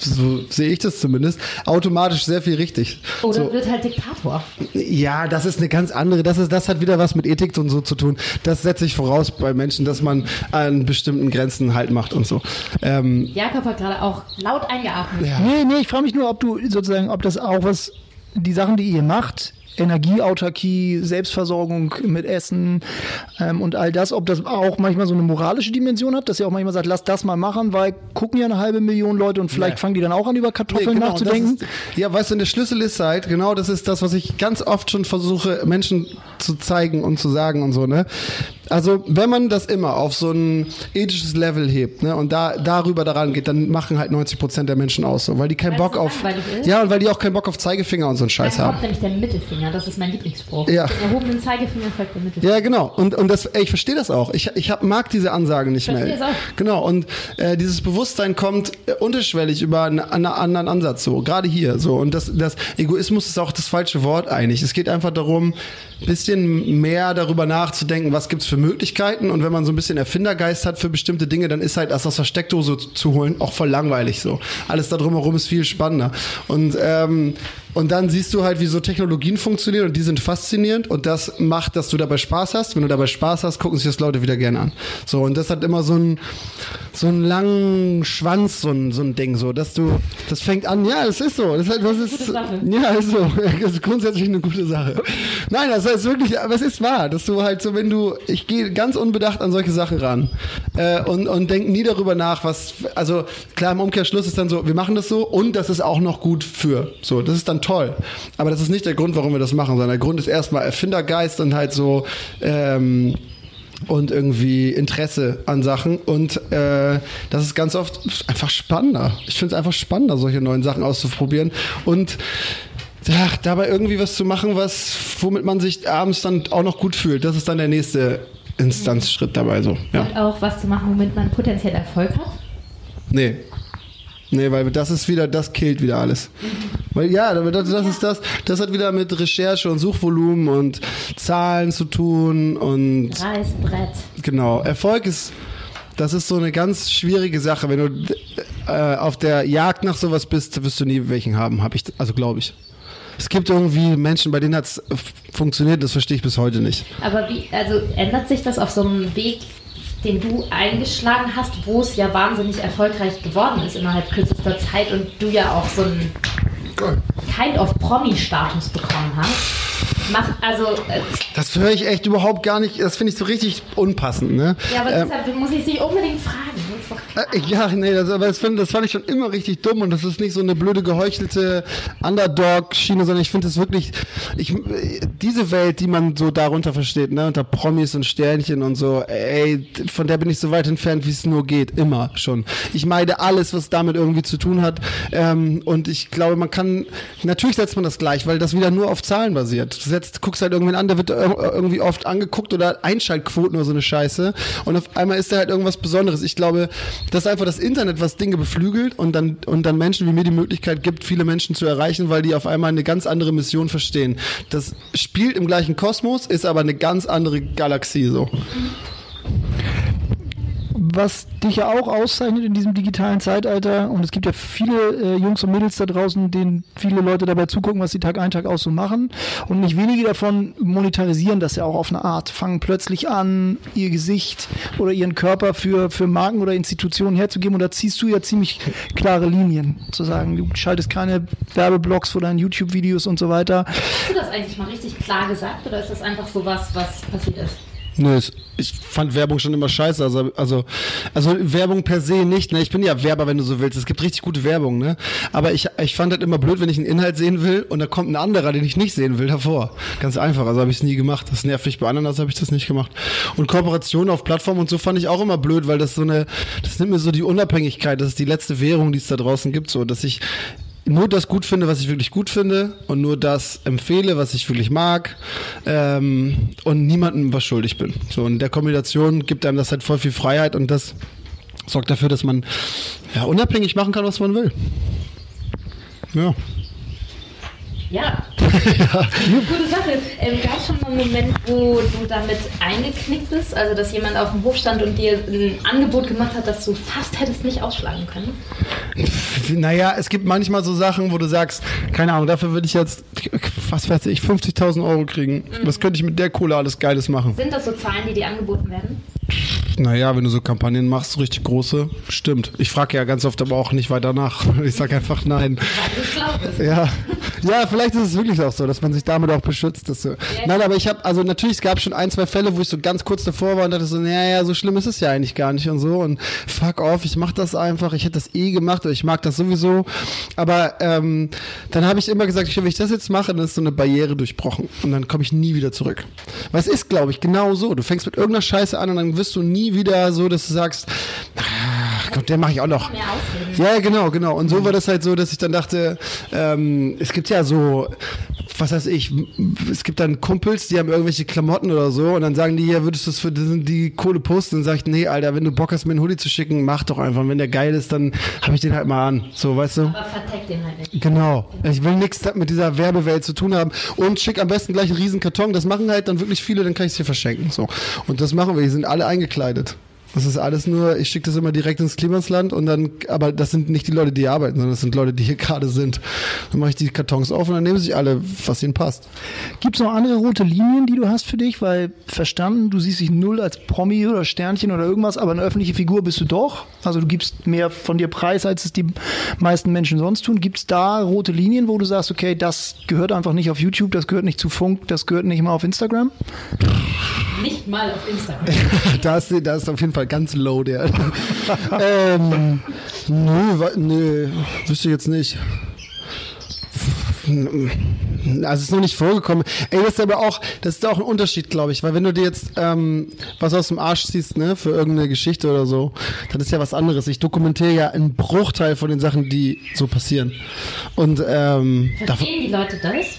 so sehe ich das zumindest, automatisch sehr viel richtig. Oder so. wird halt Diktator. Ja, das ist eine ganz andere, das ist, das hat wieder was mit Ethik und so zu tun. Das setze ich voraus bei Menschen, dass man an bestimmten Grenzen halt macht und so. Ähm, Jakob hat gerade auch laut eingeatmet. ja. Nee, nee, ich frage mich nur, ob du sozusagen, ob das auch was, die Sachen, die ihr macht, Energieautarkie, Selbstversorgung mit Essen ähm, und all das, ob das auch manchmal so eine moralische Dimension hat, dass ihr auch manchmal sagt, lass das mal machen, weil gucken ja eine halbe Million Leute und vielleicht Nee. fangen die dann auch an, über Kartoffeln genau, nachzudenken. Ist, ja, weißt du, der Schlüssel ist halt, genau das ist das, was ich ganz oft schon versuche, Menschen zu zeigen und zu sagen und so, ne? Also, wenn man das immer auf so ein ethisches Level hebt, ne, und da, darüber daran geht, dann machen halt 90 Prozent der Menschen aus, so, weil die keinen Weil's Bock auf, ja, und weil die auch keinen Bock auf Zeigefinger und so einen Scheiß haben. Nämlich der Mittelfinger, das ist mein Lieblingsspruch. Ja. Den erhobenen Zeigefinger folgt der Mittelfinger. Ja, genau. Und, und das, ey, ich verstehe das auch. Ich, ich hab, mag diese Ansage nicht Verstehe mehr. auch. Genau. Und äh, dieses Bewusstsein kommt äh, unterschwellig über einen, einen anderen Ansatz so. Gerade hier so. Und das, das Egoismus ist auch das falsche Wort eigentlich. Es geht einfach darum, bisschen mehr darüber nachzudenken, was gibt's für Möglichkeiten. Und wenn man so ein bisschen Erfindergeist hat für bestimmte Dinge, dann ist halt das aus der Steckdose zu holen auch voll langweilig so. Alles da drumherum ist viel spannender. Und ähm, und dann siehst du halt, wie so Technologien funktionieren und die sind faszinierend und das macht, dass du dabei Spaß hast. Wenn du dabei Spaß hast, gucken sich das Leute wieder gerne an. So, und das hat immer so einen, so einen langen Schwanz, so ein, so ein Ding, so, dass du, das fängt an, ja, das ist so. Das, ist, das ist, Gute Sache. ja, ist so. Das ist grundsätzlich eine gute Sache. Nein, das heißt wirklich, aber es ist wahr, dass du halt so, wenn du, ich gehe ganz unbedacht an solche Sachen ran äh, und, und denk nie darüber nach, was, also klar, im Umkehrschluss ist dann so, wir machen das so und das ist auch noch gut für. So, das ist dann toll. Aber das ist nicht der Grund, warum wir das machen, sondern der Grund ist erstmal Erfindergeist und halt so, ähm, und irgendwie Interesse an Sachen und äh, das ist ganz oft einfach spannender. Ich finde es einfach spannender, solche neuen Sachen auszuprobieren und ja, dabei irgendwie was zu machen, was womit man sich abends dann auch noch gut fühlt. Das ist dann der nächste Instanzschritt dabei so. Ja. Und auch was zu machen, womit man potenziell Erfolg hat. Nee. Nee, weil das ist wieder, das killt wieder alles. Weil ja, das, das ist das, das hat wieder mit Recherche und Suchvolumen und Zahlen zu tun und Reißbrett. Genau. Erfolg ist, das ist so eine ganz schwierige Sache. Wenn du äh, auf der Jagd nach sowas bist, wirst du nie welchen haben, habe ich, also glaube ich. Es gibt irgendwie Menschen, bei denen hat es funktioniert, das verstehe ich bis heute nicht. Aber wie, also ändert sich das auf so einem Weg, den du eingeschlagen hast, wo es ja wahnsinnig erfolgreich geworden ist innerhalb kürzester Zeit und du ja auch so einen Kind of Promi-Status bekommen hast? Macht also, äh, Das höre ich echt überhaupt gar nicht, das finde ich so richtig unpassend. Ne? ja, aber Ähm, deshalb muss ich sie unbedingt fragen. Klar. Äh, Ja, nee, das, aber das fand, das fand ich schon immer richtig dumm und das ist nicht so eine blöde geheuchelte Underdog-Schiene, sondern ich finde es wirklich, ich, diese Welt, die man so darunter versteht, ne, unter Promis und Sternchen und so, ey, von der bin ich so weit entfernt, wie es nur geht, immer schon. Ich meide alles, was damit irgendwie zu tun hat ähm, und ich glaube, man kann, natürlich setzt man das gleich, weil das wieder nur auf Zahlen basiert. Du setzt, guckst halt irgendwen an, der wird ir- irgendwie oft angeguckt oder Einschaltquoten oder so eine Scheiße und auf einmal ist da halt irgendwas Besonderes. Ich glaube, dass einfach das Internet, was Dinge beflügelt und dann, und dann Menschen wie mir die Möglichkeit gibt, viele Menschen zu erreichen, weil die auf einmal eine ganz andere Mission verstehen. Das spielt im gleichen Kosmos, ist aber eine ganz andere Galaxie so. Was dich ja auch auszeichnet in diesem digitalen Zeitalter, und es gibt ja viele äh, Jungs und Mädels da draußen, denen viele Leute dabei zugucken, was sie Tag ein, Tag aus so machen. Und nicht wenige davon monetarisieren das ja auch auf eine Art, fangen plötzlich an, ihr Gesicht oder ihren Körper für, für Marken oder Institutionen herzugeben. Und da ziehst du ja ziemlich klare Linien, zu sagen, du schaltest keine Werbeblocks vor deinen YouTube-Videos und so weiter. Hast du das eigentlich mal richtig klar gesagt oder ist das einfach so was, was passiert ist? Nö, ich fand Werbung schon immer scheiße. Also, also, also Werbung per se nicht. Ne? Ich bin ja Werber, wenn du so willst. Es gibt richtig gute Werbung. Ne? Aber ich, ich fand das immer blöd, wenn ich einen Inhalt sehen will und da kommt ein anderer, den ich nicht sehen will, davor. Ganz einfach. Also habe ich es nie gemacht. Das nervt mich bei anderen, also habe ich das nicht gemacht. Und Kooperation auf Plattformen und so fand ich auch immer blöd, weil das so eine, das nimmt mir so die Unabhängigkeit. Das ist die letzte Währung, die es da draußen gibt. So, dass ich nur das gut finde, was ich wirklich gut finde und nur das empfehle, was ich wirklich mag ähm, und niemandem was schuldig bin. So in der Kombination gibt einem das halt voll viel Freiheit und das sorgt dafür, dass man ja unabhängig machen kann, was man will. Ja. Ja. Gute Sache. Ähm, Gab es schon mal einen Moment, wo du damit eingeknickt bist? Also, dass jemand auf dem Hof stand und dir ein Angebot gemacht hat, das du fast hättest nicht ausschlagen können? Naja, es gibt manchmal so Sachen, wo du sagst, keine Ahnung, dafür würde ich jetzt, was weiß ich, 50.000 Euro kriegen. Was könnte ich mit der Kohle alles Geiles machen? Sind das so Zahlen, die dir angeboten werden? Naja, wenn du so Kampagnen machst, so richtig große, stimmt. Ich frage ja ganz oft aber auch nicht weiter nach. Ich sage einfach nein. Ja. ja, vielleicht ist es wirklich auch so, dass man sich damit auch beschützt. Dass so. Nein, aber ich habe, also natürlich, es gab schon ein, zwei Fälle, wo ich so ganz kurz davor war und dachte so, naja, so schlimm ist es ja eigentlich gar nicht und so. Und fuck off, ich mach das einfach. Ich hätte das eh gemacht oder ich mag das sowieso. Aber ähm, dann habe ich immer gesagt, wenn ich das jetzt mache, dann ist so eine Barriere durchbrochen. Und dann komme ich nie wieder zurück. Weil es ist, glaube ich, genau so. Du fängst mit irgendeiner Scheiße an und dann wirst du nie wieder so, dass du sagst, ach Gott, der mache ich auch noch. Ja, genau, genau. Und so war das halt so, dass ich dann dachte, ähm, es gibt ja so, was weiß ich, es gibt dann Kumpels, die haben irgendwelche Klamotten oder so und dann sagen die, ja, würdest du es für die, die Kohle posten? Dann sag ich, nee, Alter, wenn du Bock hast, mir einen Hoodie zu schicken, mach doch einfach. Und wenn der geil ist, dann habe ich den halt mal an. So, weißt du? Aber verteck den halt nicht. Genau. Ich will nichts mit dieser Werbewelt zu tun haben und schick am besten gleich einen riesen Karton. Das machen halt dann wirklich viele, dann kann ich es hier verschenken. So. Und das machen wir. Die sind alle eingekleidet. Das ist alles nur, ich schicke das immer direkt ins Klimasland und dann, aber das sind nicht die Leute, die hier arbeiten, sondern das sind Leute, die hier gerade sind. Dann mache ich die Kartons auf und dann nehmen sich alle, was ihnen passt. Gibt es noch andere rote Linien, die du hast für dich? Weil verstanden, du siehst dich null als Promi oder Sternchen oder irgendwas, aber eine öffentliche Figur bist du doch. Also du gibst mehr von dir preis, als es die meisten Menschen sonst tun. Gibt es da rote Linien, wo du sagst, okay, das gehört einfach nicht auf YouTube, das gehört nicht zu Funk, das gehört nicht mal auf Instagram? Nicht mal auf Instagram. da, ist, da ist auf jeden Fall ganz low der. ähm, nö, nö, wüsste ich jetzt nicht. Also es ist noch nicht vorgekommen. Ey, das ist aber auch, das ist auch ein Unterschied, glaube ich, weil wenn du dir jetzt ähm, was aus dem Arsch ziehst, ne, für irgendeine Geschichte oder so, dann ist ja was anderes. Ich dokumentiere ja einen Bruchteil von den Sachen, die so passieren. Und ähm, Verstehen die Leute das?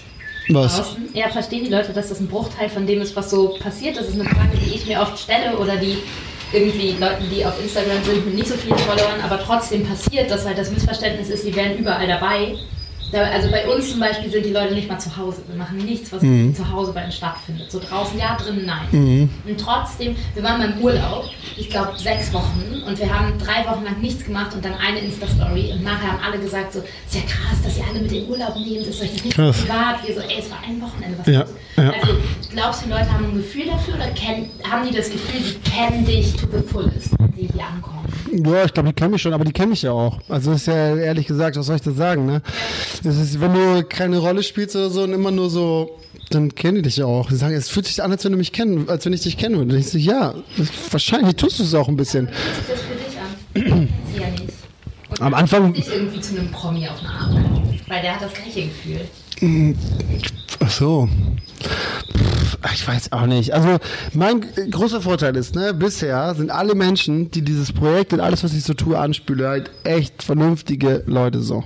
was? Ja, verstehen die Leute, dass das ein Bruchteil von dem ist, was so passiert? Das ist eine Frage, die ich mir oft stelle oder die irgendwie Leuten, die auf Instagram sind, mit nicht so vielen Followern, aber trotzdem passiert, dass halt das Missverständnis ist, die wären überall dabei. Also bei uns zum Beispiel sind die Leute nicht mal zu Hause. Wir machen nichts, was zu Hause bei uns stattfindet. So draußen ja, drinnen nein. Und trotzdem, wir waren beim Urlaub, ich glaube sechs Wochen und wir haben drei Wochen lang nichts gemacht und dann eine Insta-Story und nachher haben alle gesagt so, ist ja krass, dass ihr alle mit in den Urlaub nehmt, ist euch das nicht Krass. privat? Wir so, ey, es war ein Wochenende, was Ja, ja. Also glaubst du, Leute haben ein Gefühl dafür oder kennen, haben die das Gefühl, sie kennen dich to the fullest, wenn sie hier ankommen? Ja, ich glaube, die kennen mich schon, aber die kennen mich ja auch. Also ist ja ehrlich gesagt, was soll ich da sagen, ne? Das ist, wenn du keine Rolle spielst oder so und immer nur so, dann kennen die dich ja auch. Die sagen, es fühlt sich an, als wenn du mich kennen, als wenn ich dich kennen würde. Und ich so, ja, wahrscheinlich tust du es auch ein bisschen. Sich das für dich an? Sie ja nicht. Und Am Anfang- dich irgendwie zu einem Promi auf eine Art. Weil der hat das gleiche Gefühl. Ach so. Pff, Ich weiß auch nicht. Also mein großer Vorteil ist, ne, bisher sind alle Menschen, die dieses Projekt und alles, was ich so tue, anspüle, halt echt vernünftige Leute so.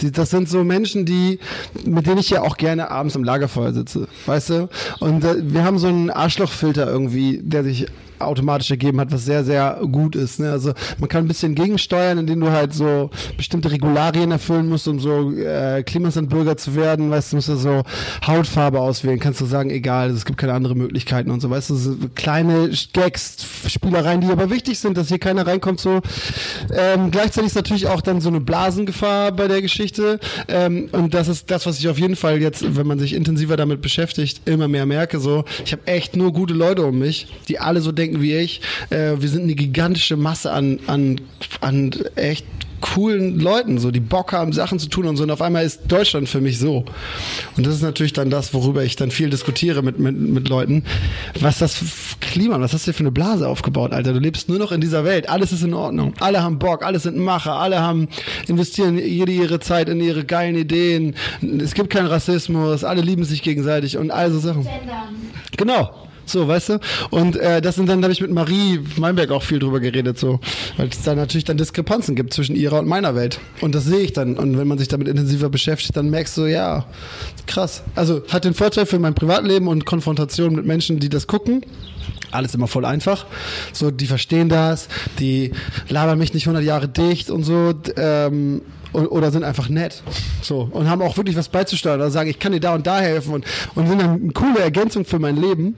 Die, das sind so Menschen, die, mit denen ich ja auch gerne abends am Lagerfeuer sitze, weißt du? Und äh, wir haben so einen Arschlochfilter irgendwie, der sich automatisch ergeben hat, was sehr, sehr gut ist. Ne? Also man kann ein bisschen gegensteuern, indem du halt so bestimmte Regularien erfüllen musst, um so äh, Klimaslandbürger zu werden. Weißt du, musst du so Hautfarbe auswählen. Kannst du sagen, egal, es gibt keine anderen Möglichkeiten und so. Weißt du, so kleine Gags, Spielereien, die aber wichtig sind, dass hier keiner reinkommt. So ähm, gleichzeitig ist natürlich auch dann so eine Blasengefahr bei der Geschichte. Ähm, und das ist das, was ich auf jeden Fall jetzt, wenn man sich intensiver damit beschäftigt, immer mehr merke. So, ich habe echt nur gute Leute um mich, die alle so denken wie ich. Äh, wir sind eine gigantische Masse an, an, an echt coolen Leuten, so die Bock haben, Sachen zu tun und so. Und auf einmal ist Deutschland für mich so. Und das ist natürlich dann das, worüber ich dann viel diskutiere mit, mit, mit Leuten. Was das Klima, was hast du dir für eine Blase aufgebaut, Alter? Du lebst nur noch in dieser Welt. Alles ist in Ordnung. Alle haben Bock, alle sind Macher, alle haben, investieren jede ihre Zeit in ihre geilen Ideen. Es gibt keinen Rassismus, alle lieben sich gegenseitig und all so Sachen. Genau. So, weißt du? Und äh, das sind dann, da habe ich mit Marie Meinberg auch viel drüber geredet, so. Weil es da natürlich dann Diskrepanzen gibt zwischen ihrer und meiner Welt. Und das sehe ich dann. Und wenn man sich damit intensiver beschäftigt, dann merkst du, ja, krass. Also hat den Vorteil für mein Privatleben und Konfrontation mit Menschen, die das gucken. Alles immer voll einfach. So, die verstehen das, die labern mich nicht 100 Jahre dicht und so. Ähm, o- oder sind einfach nett. So. Und haben auch wirklich was beizusteuern oder sagen, ich kann dir da und da helfen und, und sind dann eine coole Ergänzung für mein Leben.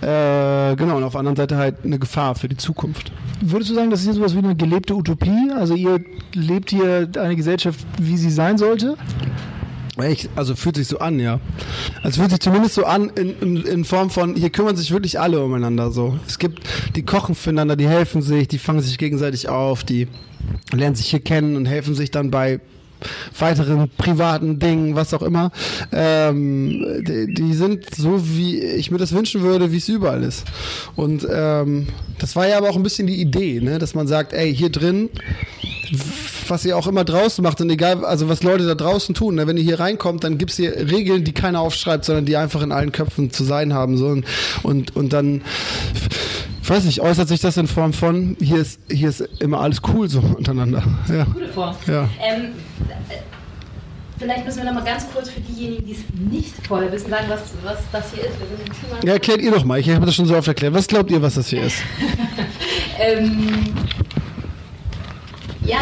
Äh, genau, und auf der anderen Seite halt eine Gefahr für die Zukunft. Würdest du sagen, das ist hier sowas wie eine gelebte Utopie? Also ihr lebt hier eine Gesellschaft, wie sie sein sollte? Echt, also fühlt sich so an, ja. Also fühlt sich zumindest so an in, in, in Form von, hier kümmern sich wirklich alle umeinander so. Es gibt, die kochen füreinander, die helfen sich, die fangen sich gegenseitig auf, die lernen sich hier kennen und helfen sich dann bei weiteren privaten Dingen, was auch immer. Ähm, die, die sind so, wie ich mir das wünschen würde, wie es überall ist. Und ähm, das war ja aber auch ein bisschen die Idee, ne? dass man sagt, ey, hier drin was ihr auch immer draußen macht und egal, also was Leute da draußen tun, ne? wenn ihr hier reinkommt, dann gibt's hier Regeln, die keiner aufschreibt, sondern die einfach in allen Köpfen zu sein haben so und, und dann weiß nicht, äußert sich das in Form von hier ist hier ist immer alles cool so untereinander. Ja. Gute Form. Ja. Ähm, äh, vielleicht müssen wir noch mal ganz kurz für diejenigen, die es nicht vorher wissen, sagen, was, was das hier ist. Ja, erklärt ihr doch mal. Ich habe das schon so oft erklärt. Was glaubt ihr, was das hier ist? Ähm, ja,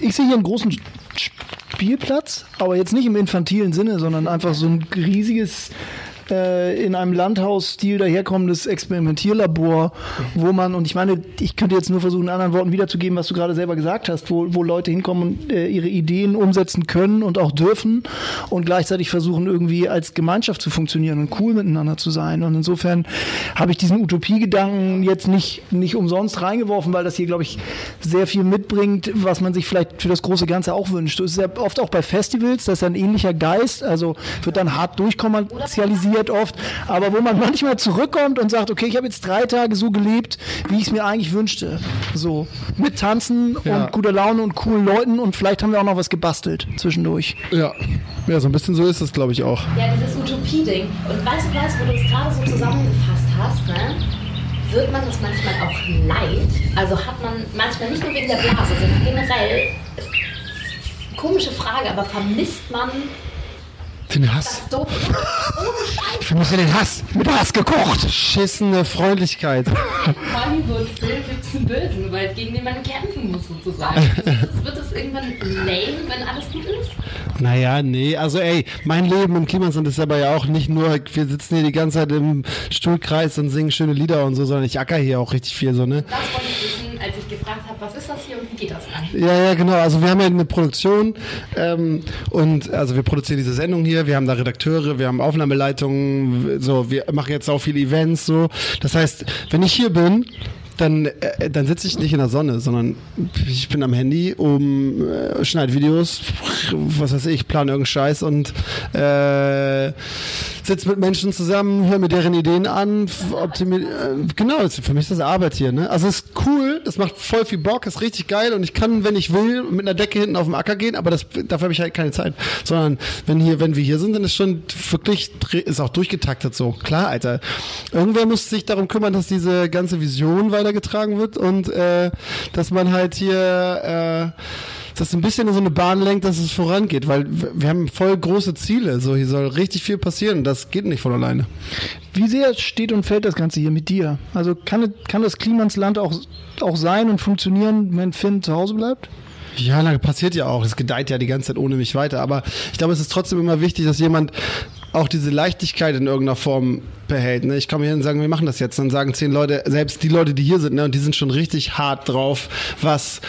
Ich sehe hier einen großen Spielplatz, aber jetzt nicht im infantilen Sinne, sondern einfach so ein riesiges äh, in einem Landhausstil daherkommendes Experimentierlabor, wo man, und ich meine, ich könnte jetzt nur versuchen, in anderen Worten wiederzugeben, was du gerade selber gesagt hast, wo, wo Leute hinkommen und äh, ihre Ideen umsetzen können und auch dürfen und gleichzeitig versuchen, irgendwie als Gemeinschaft zu funktionieren und cool miteinander zu sein. Und insofern habe ich diesen Utopiegedanken jetzt nicht, nicht umsonst reingeworfen, weil das hier, glaube ich, sehr viel mitbringt, was man sich vielleicht für das große Ganze auch wünscht. Das ist ja oft auch bei Festivals, das ist ein ähnlicher Geist, also wird dann hart durchkommerzialisiert oft, aber wo man manchmal zurückkommt und sagt, okay, ich habe jetzt drei Tage so gelebt, wie ich es mir eigentlich wünschte. So, mit Tanzen Ja. und guter Laune und coolen Leuten und vielleicht haben wir auch noch was gebastelt zwischendurch. Ja. Ja, so ein bisschen so ist das, glaube ich, auch. ja, dieses Utopie-Ding. Und weißt du was, wo du es gerade so zusammengefasst hast, ne? Wird man das manchmal auch leid? Also hat man manchmal nicht nur wegen der Blase, sondern generell, komische Frage, aber vermisst man Den Hass. das? Ohne. Ich vermisse den Hass. Mit Hass gekocht. Schissene Freundlichkeit. Hollywood-Film gibt es einen Bösen, weil gegen den man kämpfen muss, sozusagen. Das wird es irgendwann lame, wenn alles gut ist? Naja, nee, also ey, mein Leben im Klimasland ist aber ja auch nicht nur, wir sitzen hier die ganze Zeit im Stuhlkreis und singen schöne Lieder und so, sondern ich acker hier auch richtig viel so, ne? Das wollte ich wissen, was ist das hier und wie geht das an? Ja, ja, genau. Also wir haben ja eine Produktion ähm, und also wir produzieren diese Sendung hier. Wir haben da Redakteure, wir haben Aufnahmeleitungen, so wir machen jetzt auch viele Events, so. Das heißt, wenn ich hier bin, dann, äh, dann sitze ich nicht in der Sonne, sondern ich bin am Handy, um äh, schneid Videos, was weiß ich, plane irgendeinen Scheiß und äh, sitze mit Menschen zusammen, höre mir deren Ideen an, optimier, äh, genau, für mich ist das Arbeit hier, ne? Also es ist cool, das macht voll viel Bock, ist richtig geil und ich kann, wenn ich will, mit einer Decke hinten auf dem Acker gehen, aber das, dafür habe ich halt keine Zeit, sondern wenn hier, wenn wir hier sind, dann ist schon wirklich, ist auch durchgetaktet so. Klar, Alter. Irgendwer muss sich darum kümmern, dass diese ganze Vision weitergetragen wird und äh, dass man halt hier äh, das ein bisschen in so eine Bahn lenkt, dass es vorangeht, weil wir haben voll große Ziele. So, hier soll richtig viel passieren. Das geht nicht von alleine. Wie sehr steht und fällt das Ganze hier mit dir? Also kann, kann das Klimansland auch, auch sein und funktionieren, wenn Finn zu Hause bleibt? Ja, na, passiert ja auch. Es gedeiht ja die ganze Zeit ohne mich weiter. Aber ich glaube, es ist trotzdem immer wichtig, dass jemand auch diese Leichtigkeit in irgendeiner Form behält. Ne? Ich komme hier und sagen, wir machen das jetzt. Dann sagen zehn Leute, selbst die Leute, die hier sind, ne, und die sind schon richtig hart drauf, was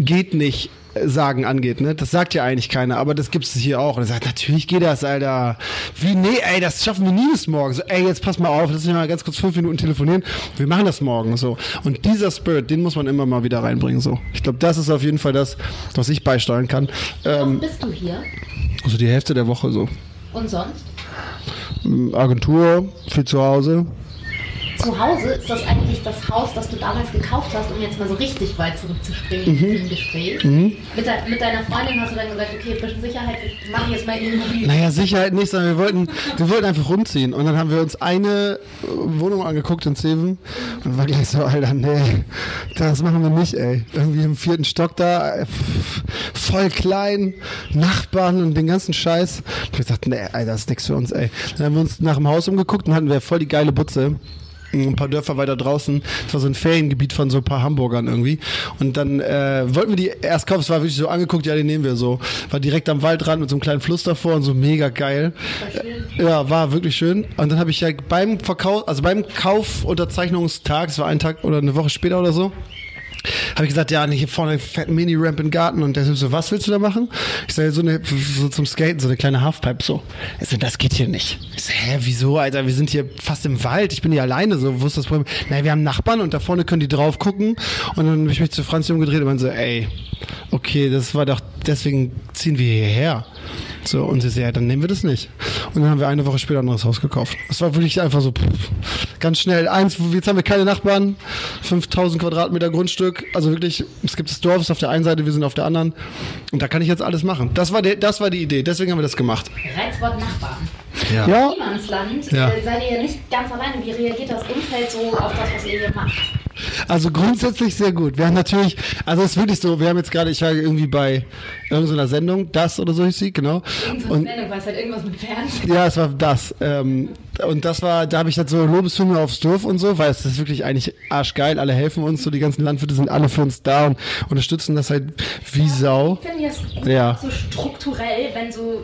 geht nicht äh, sagen angeht, ne? Das sagt ja eigentlich keiner, aber das gibt es hier auch. Und er sagt, natürlich geht das, Alter. Wie, nee, ey, das schaffen wir nie bis morgen. So, ey, jetzt pass mal auf, lass uns mal ganz kurz fünf Minuten telefonieren. Wir machen das morgen, so. Und dieser Spirit, den muss man immer mal wieder reinbringen, so. Ich glaube, das ist auf jeden Fall das, was ich beisteuern kann. Ähm, Bist du hier? also die Hälfte der Woche so. Und sonst? Agentur, viel zu Hause. Zu Hause ist das eigentlich das Haus, das du damals gekauft hast, um jetzt mal so richtig weit zurückzuspringen Mhm. im Gespräch. Mit, de mit deiner Freundin hast du dann gesagt, okay, bisschen Sicherheit, wir machen jetzt mal Immobilien. Naja, Sicherheit nicht, sondern wir wollten, wir wollten einfach rumziehen. Und dann haben wir uns eine äh, Wohnung angeguckt in Zeven und war gleich so, Alter, nee, das machen wir nicht, ey. Irgendwie im vierten Stock da, äh, voll klein, Nachbarn und den ganzen Scheiß. Und wir sagten, nee, Alter, das ist nichts für uns, ey. Dann haben wir uns nach dem Haus umgeguckt und hatten wir voll die geile Butze. Ein paar Dörfer weiter draußen. Das war so ein Feriengebiet von so ein paar Hamburgern irgendwie. Und dann äh, wollten wir die erst kaufen, es war wirklich so angeguckt, ja, den nehmen wir so. War direkt am Waldrand mit so einem kleinen Fluss davor und so mega geil. Ja, war wirklich schön. Und dann habe ich ja beim Verkauf, also beim Kaufunterzeichnungstag, es war ein Tag oder eine Woche später oder so, habe ich gesagt, ja, hier vorne fetten Mini-Ramp im Garten. Und der so, was willst du da machen? Ich sage, so, so zum Skaten, so eine kleine Halfpipe, so. Er so, das geht hier nicht. Ich so, hä, wieso, Alter? Wir sind hier fast im Wald. Ich bin hier alleine, so. Wo ist das Problem? Naja, wir haben Nachbarn und da vorne können die drauf gucken. Und dann habe ich mich zu Franzi umgedreht und meinte so, ey, okay, das war doch, deswegen ziehen wir hierher. So, und sie so, ja, dann nehmen wir das nicht. Und dann haben wir eine Woche später ein anderes Haus gekauft. Das war wirklich einfach so pff, ganz schnell. Eins, jetzt haben wir keine Nachbarn, 5000 Quadratmeter Grundstück. Also wirklich, es gibt das Dorf, ist auf der einen Seite, wir sind auf der anderen. Und da kann ich jetzt alles machen. Das war, der, das war die Idee, deswegen haben wir das gemacht. Reizwort Nachbarn. Ja. Ja, Niemandsland Ja. äh, seid ihr ja nicht ganz alleine. Wie reagiert das Umfeld so auf das, was ihr hier macht? Also grundsätzlich sehr gut. Wir haben natürlich, also es ist wirklich so, wir haben jetzt gerade, ich war irgendwie bei irgendeiner Sendung, das oder so hieß sie, genau. Irgendeine Und Sendung, weiß halt irgendwas mit Fernsehen. Ja, es war das. Ähm, und das war, da habe ich halt so Lobeshymne aufs Dorf und so, weil es ist wirklich eigentlich arschgeil. Alle helfen uns, so die ganzen Landwirte sind alle für uns da und unterstützen das halt wie Sau. Ich finde jetzt gut, Ja. so strukturell, wenn so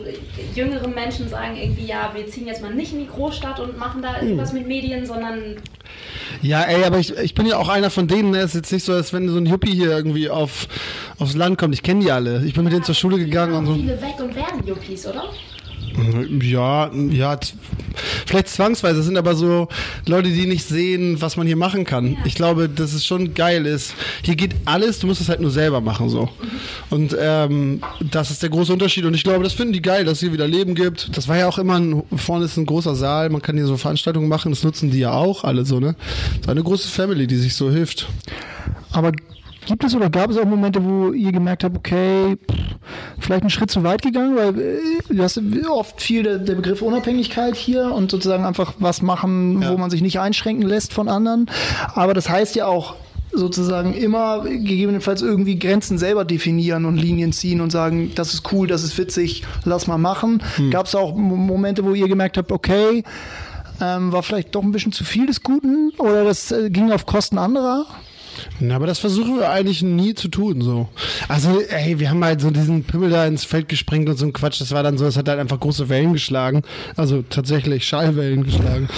jüngere Menschen sagen irgendwie, ja, wir ziehen jetzt mal nicht in die Großstadt und machen da Hm. irgendwas mit Medien, sondern Ja, ey, aber ich, ich bin ja auch einer von denen, ne? es ist jetzt nicht so, als wenn so ein Yuppie hier irgendwie auf, aufs Land kommt. Ich kenne die alle. Ich bin mit denen zur Schule gegangen und so. viele weg und werden Yuppies, oder? Ja, ja, t- vielleicht zwangsweise. Es sind aber so Leute, die nicht sehen, was man hier machen kann. Ich glaube, dass es schon geil ist. Hier geht alles, du musst es halt nur selber machen so. Und ähm, das ist der große Unterschied. Und ich glaube, das finden die geil, dass es hier wieder Leben gibt. Das war ja auch immer, ein, vorne ist ein großer Saal, man kann hier so Veranstaltungen machen. Das nutzen die ja auch alle so, ne? Das ist eine große Family, die sich so hilft. aber gibt es oder gab es auch Momente, wo ihr gemerkt habt, okay, pff, vielleicht einen Schritt zu weit gegangen, weil äh, du hast oft viel der, der Begriff Unabhängigkeit hier und sozusagen einfach was machen, Ja. wo man sich nicht einschränken lässt von anderen. Aber das heißt ja auch sozusagen immer gegebenenfalls irgendwie Grenzen selber definieren und Linien ziehen und sagen, das ist cool, das ist witzig, lass mal machen. Gab es auch Mo- Momente, wo ihr gemerkt habt, okay, ähm, war vielleicht doch ein bisschen zu viel des Guten oder das äh, ging auf Kosten anderer? Na, aber das versuchen wir eigentlich nie zu tun, so. Also, ey, wir haben halt so diesen Pimmel da ins Feld gesprengt und so ein Quatsch. Das war dann so, es hat halt einfach große Wellen geschlagen. Also tatsächlich Schallwellen geschlagen.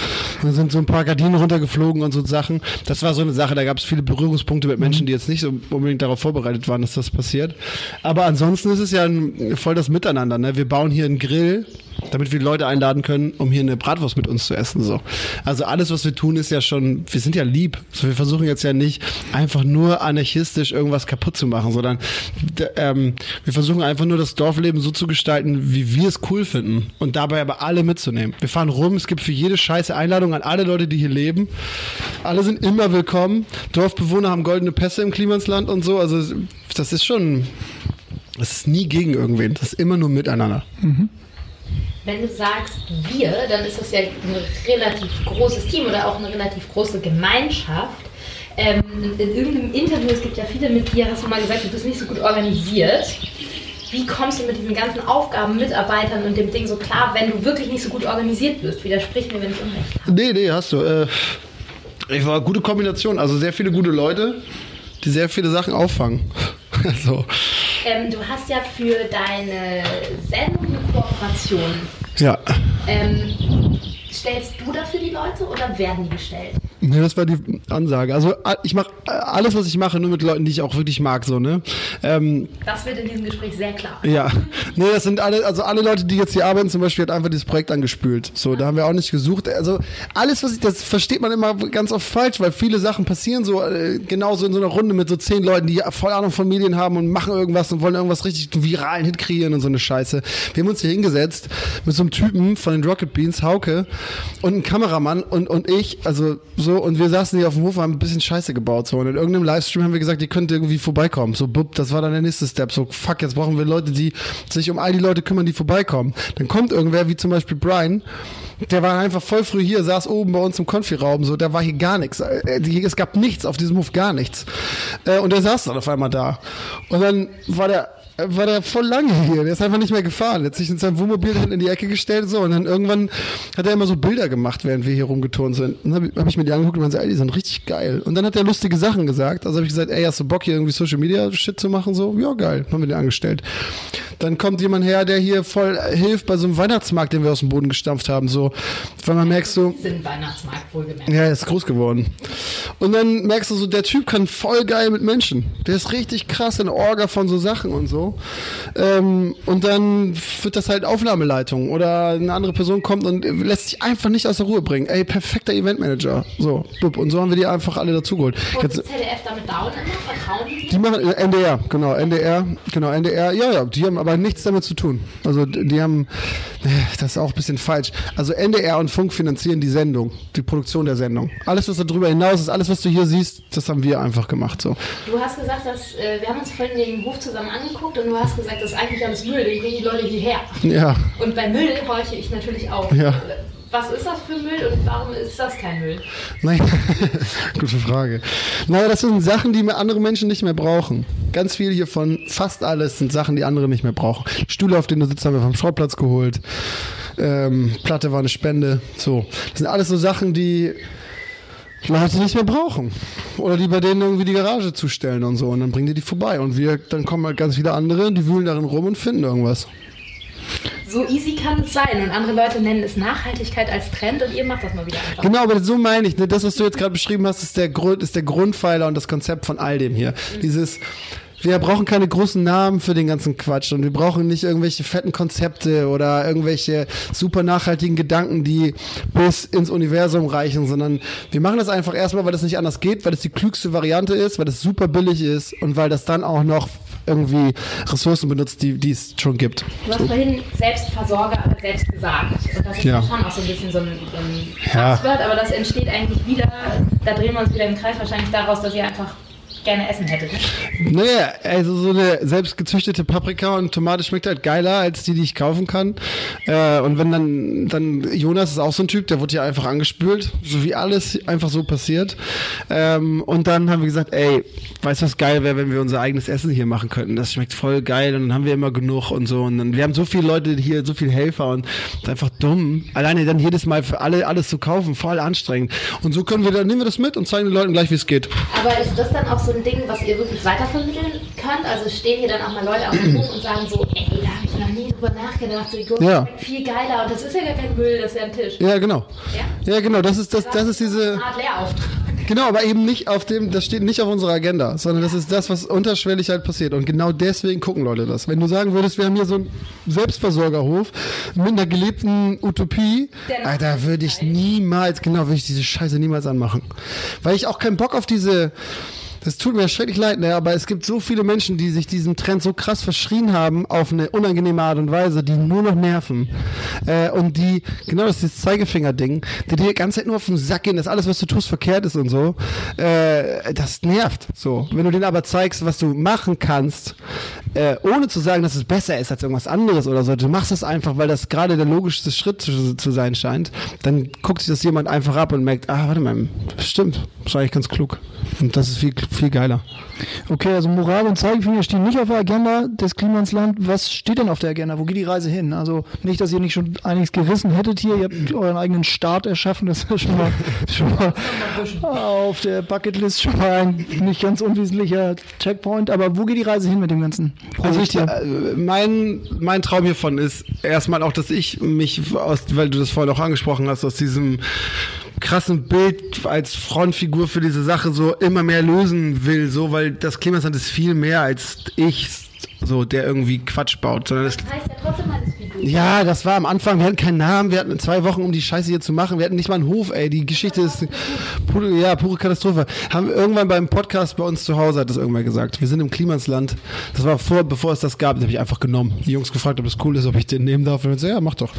Dann sind so ein paar Gardinen runtergeflogen und so Sachen. Das war so eine Sache, da gab es viele Berührungspunkte mit Menschen, die jetzt nicht so unbedingt darauf vorbereitet waren, dass das passiert. Aber ansonsten ist es ja ein, voll das Miteinander, ne? Wir bauen hier einen Grill, damit wir Leute einladen können, um hier eine Bratwurst mit uns zu essen. So. Also alles, was wir tun, ist ja schon, wir sind ja lieb. So, wir versuchen jetzt ja nicht einfach nur anarchistisch irgendwas kaputt zu machen, sondern ähm, wir versuchen einfach nur das Dorfleben so zu gestalten, wie wir es cool finden. Und dabei aber alle mitzunehmen. Wir fahren rum, es gibt für jede Scheiße Einladung an alle Leute, die hier leben. Alle sind immer willkommen. Dorfbewohner haben goldene Pässe im Klimansland und so. Also das ist schon, das ist nie gegen irgendwen. Das ist immer nur miteinander. Wenn du sagst wir, dann ist das ja ein relativ großes Team oder auch eine relativ große Gemeinschaft. Ähm, in irgendeinem Interview, es gibt ja viele mit dir, hast du mal gesagt, du bist nicht so gut organisiert. Wie kommst du mit diesen ganzen Aufgaben, Mitarbeitern und dem Ding so klar, wenn du wirklich nicht so gut organisiert bist? Widersprich mir, wenn ich Unrecht habe. Nee, nee, hast du. Äh, ich war gute Kombination, also sehr viele gute Leute, die sehr viele Sachen auffangen. Also, Ähm, du hast ja für deine Sendung eine Kooperation. ja. Ähm, stellst du dafür die Leute oder werden die gestellt? Nee, das war die Ansage. Also ich mache alles, was ich mache, nur mit Leuten, die ich auch wirklich mag, so, ne? Ähm, Das wird in diesem Gespräch sehr klar. ja. Nee, das sind alle, also alle Leute, die jetzt hier arbeiten, zum Beispiel, hat einfach dieses Projekt angespült. So, da haben wir auch nicht gesucht. Also alles, was ich, das versteht man immer ganz oft falsch, weil viele Sachen passieren so, äh, genauso in so einer Runde mit so zehn Leuten, die voll Ahnung von Medien haben und machen irgendwas und wollen irgendwas richtig viralen Hit kreieren und so eine Scheiße. Wir haben uns hier hingesetzt mit so einem Typen von den Rocket Beans, Hauke, und ein Kameramann und, und ich, also so, und wir saßen hier auf dem Hof, haben ein bisschen Scheiße gebaut, so, und in irgendeinem Livestream haben wir gesagt, ihr könnt irgendwie vorbeikommen, so, bupp, das war dann der nächste Step, so, fuck, jetzt brauchen wir Leute, die sich um all die Leute kümmern, die vorbeikommen. Dann kommt irgendwer, wie zum Beispiel Brian, der war einfach voll früh hier, saß oben bei uns im Konfiraum, so, da war hier gar nichts. Äh, Es gab nichts auf diesem Hof, gar nichts. Äh, Und der saß dann auf einmal da. Und dann war der war der voll lange hier. Der ist einfach nicht mehr gefahren. Sich in seinem Wohnmobil in die Ecke gestellt so und dann irgendwann hat er immer so Bilder gemacht, während wir hier rumgeturnt sind. Und dann habe hab ich mir die angeguckt und man sagt, ey, die sind richtig geil. Und dann hat er lustige Sachen gesagt. Also habe ich gesagt, ey, hast du Bock hier irgendwie Social Media Shit zu machen? So, ja geil, haben wir den angestellt. Dann kommt jemand her, der hier voll hilft bei so einem Weihnachtsmarkt, den wir aus dem Boden gestampft haben. So, weil man merkt so, Sind Weihnachtsmarkt wohlgemerkt. ja, ist groß geworden. Und dann merkst du so, der Typ kann voll geil mit Menschen. Der ist richtig krass in Orga von so Sachen und so. Ähm, und dann wird das halt Aufnahmeleitung oder eine andere Person kommt und lässt sich einfach nicht aus der Ruhe bringen. Ey, perfekter Eventmanager. So, blub. und so haben wir die einfach alle dazugeholt. Und Jetzt, ZDF damit down immer? Vertrauen die? die machen äh, NDR, genau, NDR, genau, NDR, ja, ja, die haben aber nichts damit zu tun. Also die haben, äh, das ist auch ein bisschen falsch. Also NDR und Funk finanzieren die Sendung, die Produktion der Sendung. Alles, was darüber hinaus ist, alles, was du hier siehst, das haben wir einfach gemacht. So. Du hast gesagt, dass äh, wir haben uns vorhin den Hof zusammen angeguckt und du hast gesagt, das ist eigentlich alles Müll, den bringen die Leute hierher. Ja, Und bei Müll horche ich natürlich auf. Ja. Was ist das für Müll und warum ist das kein Müll? Nein, gute Frage. Naja, das sind Sachen, die andere Menschen nicht mehr brauchen. Ganz viel hiervon, fast alles, sind Sachen, die andere nicht mehr brauchen. Stühle, auf denen du sitzt, haben wir vom Schrottplatz geholt. Ähm, Platte war eine Spende. So. Das sind alles so Sachen, die Leute nicht mehr brauchen. Oder die bei denen irgendwie die Garage zustellen und so. Und dann bringen die die vorbei. Und wir, dann kommen halt ganz viele andere, die wühlen darin rum und finden irgendwas. So easy kann es sein und andere Leute nennen es Nachhaltigkeit als Trend und ihr macht das mal wieder einfach. Genau, aber so meine ich. Ne? Das, was du jetzt gerade beschrieben hast, ist der, Grund, ist der Grundpfeiler und das Konzept von all dem hier. Dieses, wir brauchen keine großen Namen für den ganzen Quatsch und wir brauchen nicht irgendwelche fetten Konzepte oder irgendwelche super nachhaltigen Gedanken, die bis ins Universum reichen, sondern wir machen das einfach erstmal, weil das nicht anders geht, weil das die klügste Variante ist, weil das super billig ist und weil das dann auch noch irgendwie Ressourcen benutzt, die, die es schon gibt. Du hast vorhin Selbstversorger, aber selbst gesagt. Und das ist Ja. schon auch so ein bisschen so ein, so ein Ja. Passwort, aber das entsteht eigentlich wieder, da drehen wir uns wieder im Kreis, wahrscheinlich daraus, dass ihr einfach gerne Essen hättet. Ne? Naja, also so eine selbst gezüchtete Paprika und Tomate schmeckt halt geiler als die, die ich kaufen kann. Äh, und wenn dann, dann Jonas ist auch so ein Typ, der wurde ja einfach angespült, so wie alles einfach so passiert. Ähm, und dann haben wir gesagt, ey, weißt du, was geil wäre, wenn wir unser eigenes Essen hier machen könnten? Das schmeckt voll geil und dann haben wir immer genug und so. Und dann, wir haben so viele Leute hier, so viele Helfer und das ist einfach dumm. Alleine dann jedes Mal für alle alles zu kaufen, voll anstrengend. Und so können wir dann, nehmen wir das mit und zeigen den Leuten gleich, wie es geht. Aber ist das dann auch so ein Ding, was ihr wirklich weitervermitteln könnt? Also stehen hier dann auch mal Leute auf dem Hof und sagen so, ey, da habe ich noch nie drüber nachgedacht, so die Gurke Ja. viel geiler und das ist ja gar kein Müll, das ist ja ein Tisch. Ja, genau. Ja? Ja, genau. Das ist das, das ist diese. Eine Art Lehrauftrag. Genau, aber eben nicht auf dem, das steht nicht auf unserer Agenda, sondern das ist das, was unterschwellig halt passiert. Und genau deswegen gucken Leute das. Wenn du sagen würdest, wir haben hier so einen Selbstversorgerhof mit einer gelebten Utopie, Alter, würde ich niemals, genau, würde ich diese Scheiße niemals anmachen. Weil ich auch keinen Bock auf diese, das tut mir schrecklich leid, ne, aber es gibt so viele Menschen, die sich diesem Trend so krass verschrien haben auf eine unangenehme Art und Weise, die nur noch nerven. Äh, und die, genau das ist das Zeigefinger-Ding, die dir die ganze Zeit nur auf den Sack gehen, dass alles, was du tust, verkehrt ist und so. Äh, das nervt. So. Wenn du denen aber zeigst, was du machen kannst, äh, ohne zu sagen, dass es besser ist als irgendwas anderes oder so, du machst das einfach, weil das gerade der logischste Schritt zu, zu sein scheint, dann guckt sich das jemand einfach ab und merkt, ah, warte mal, stimmt, eigentlich ganz klug. Und das ist viel, viel geiler. Okay, also Moral und Zeigefinger stehen nicht auf der Agenda des Klimansland. Was steht denn auf der Agenda? Wo geht die Reise hin? Also nicht, dass ihr nicht schon einiges gerissen hättet hier. Ihr habt euren eigenen Staat erschaffen. Das ist schon mal, schon mal auf der Bucketlist schon mal ein nicht ganz unwesentlicher Checkpoint. Aber wo geht die Reise hin mit dem ganzen Also ich, äh, mein, mein Traum hiervon ist erstmal auch, dass ich mich aus, weil du das vorhin auch angesprochen hast, aus diesem krassen Bild als Frontfigur für diese Sache so immer mehr lösen will, so, weil das Klimasland ist viel mehr als ich, so, der irgendwie Quatsch baut, sondern Das heißt ja trotzdem. Ja, das war am Anfang, wir hatten keinen Namen, wir hatten zwei Wochen, um die Scheiße hier zu machen, wir hatten nicht mal einen Hof, ey, die Geschichte ist pure, ja, pure Katastrophe. Haben irgendwann beim Podcast bei uns zu Hause, hat das irgendwann gesagt, wir sind im Klimasland, das war vor, bevor es das gab, das habe ich einfach genommen. Die Jungs gefragt, ob das cool ist, ob ich den nehmen darf, und ich so, ja, mach doch.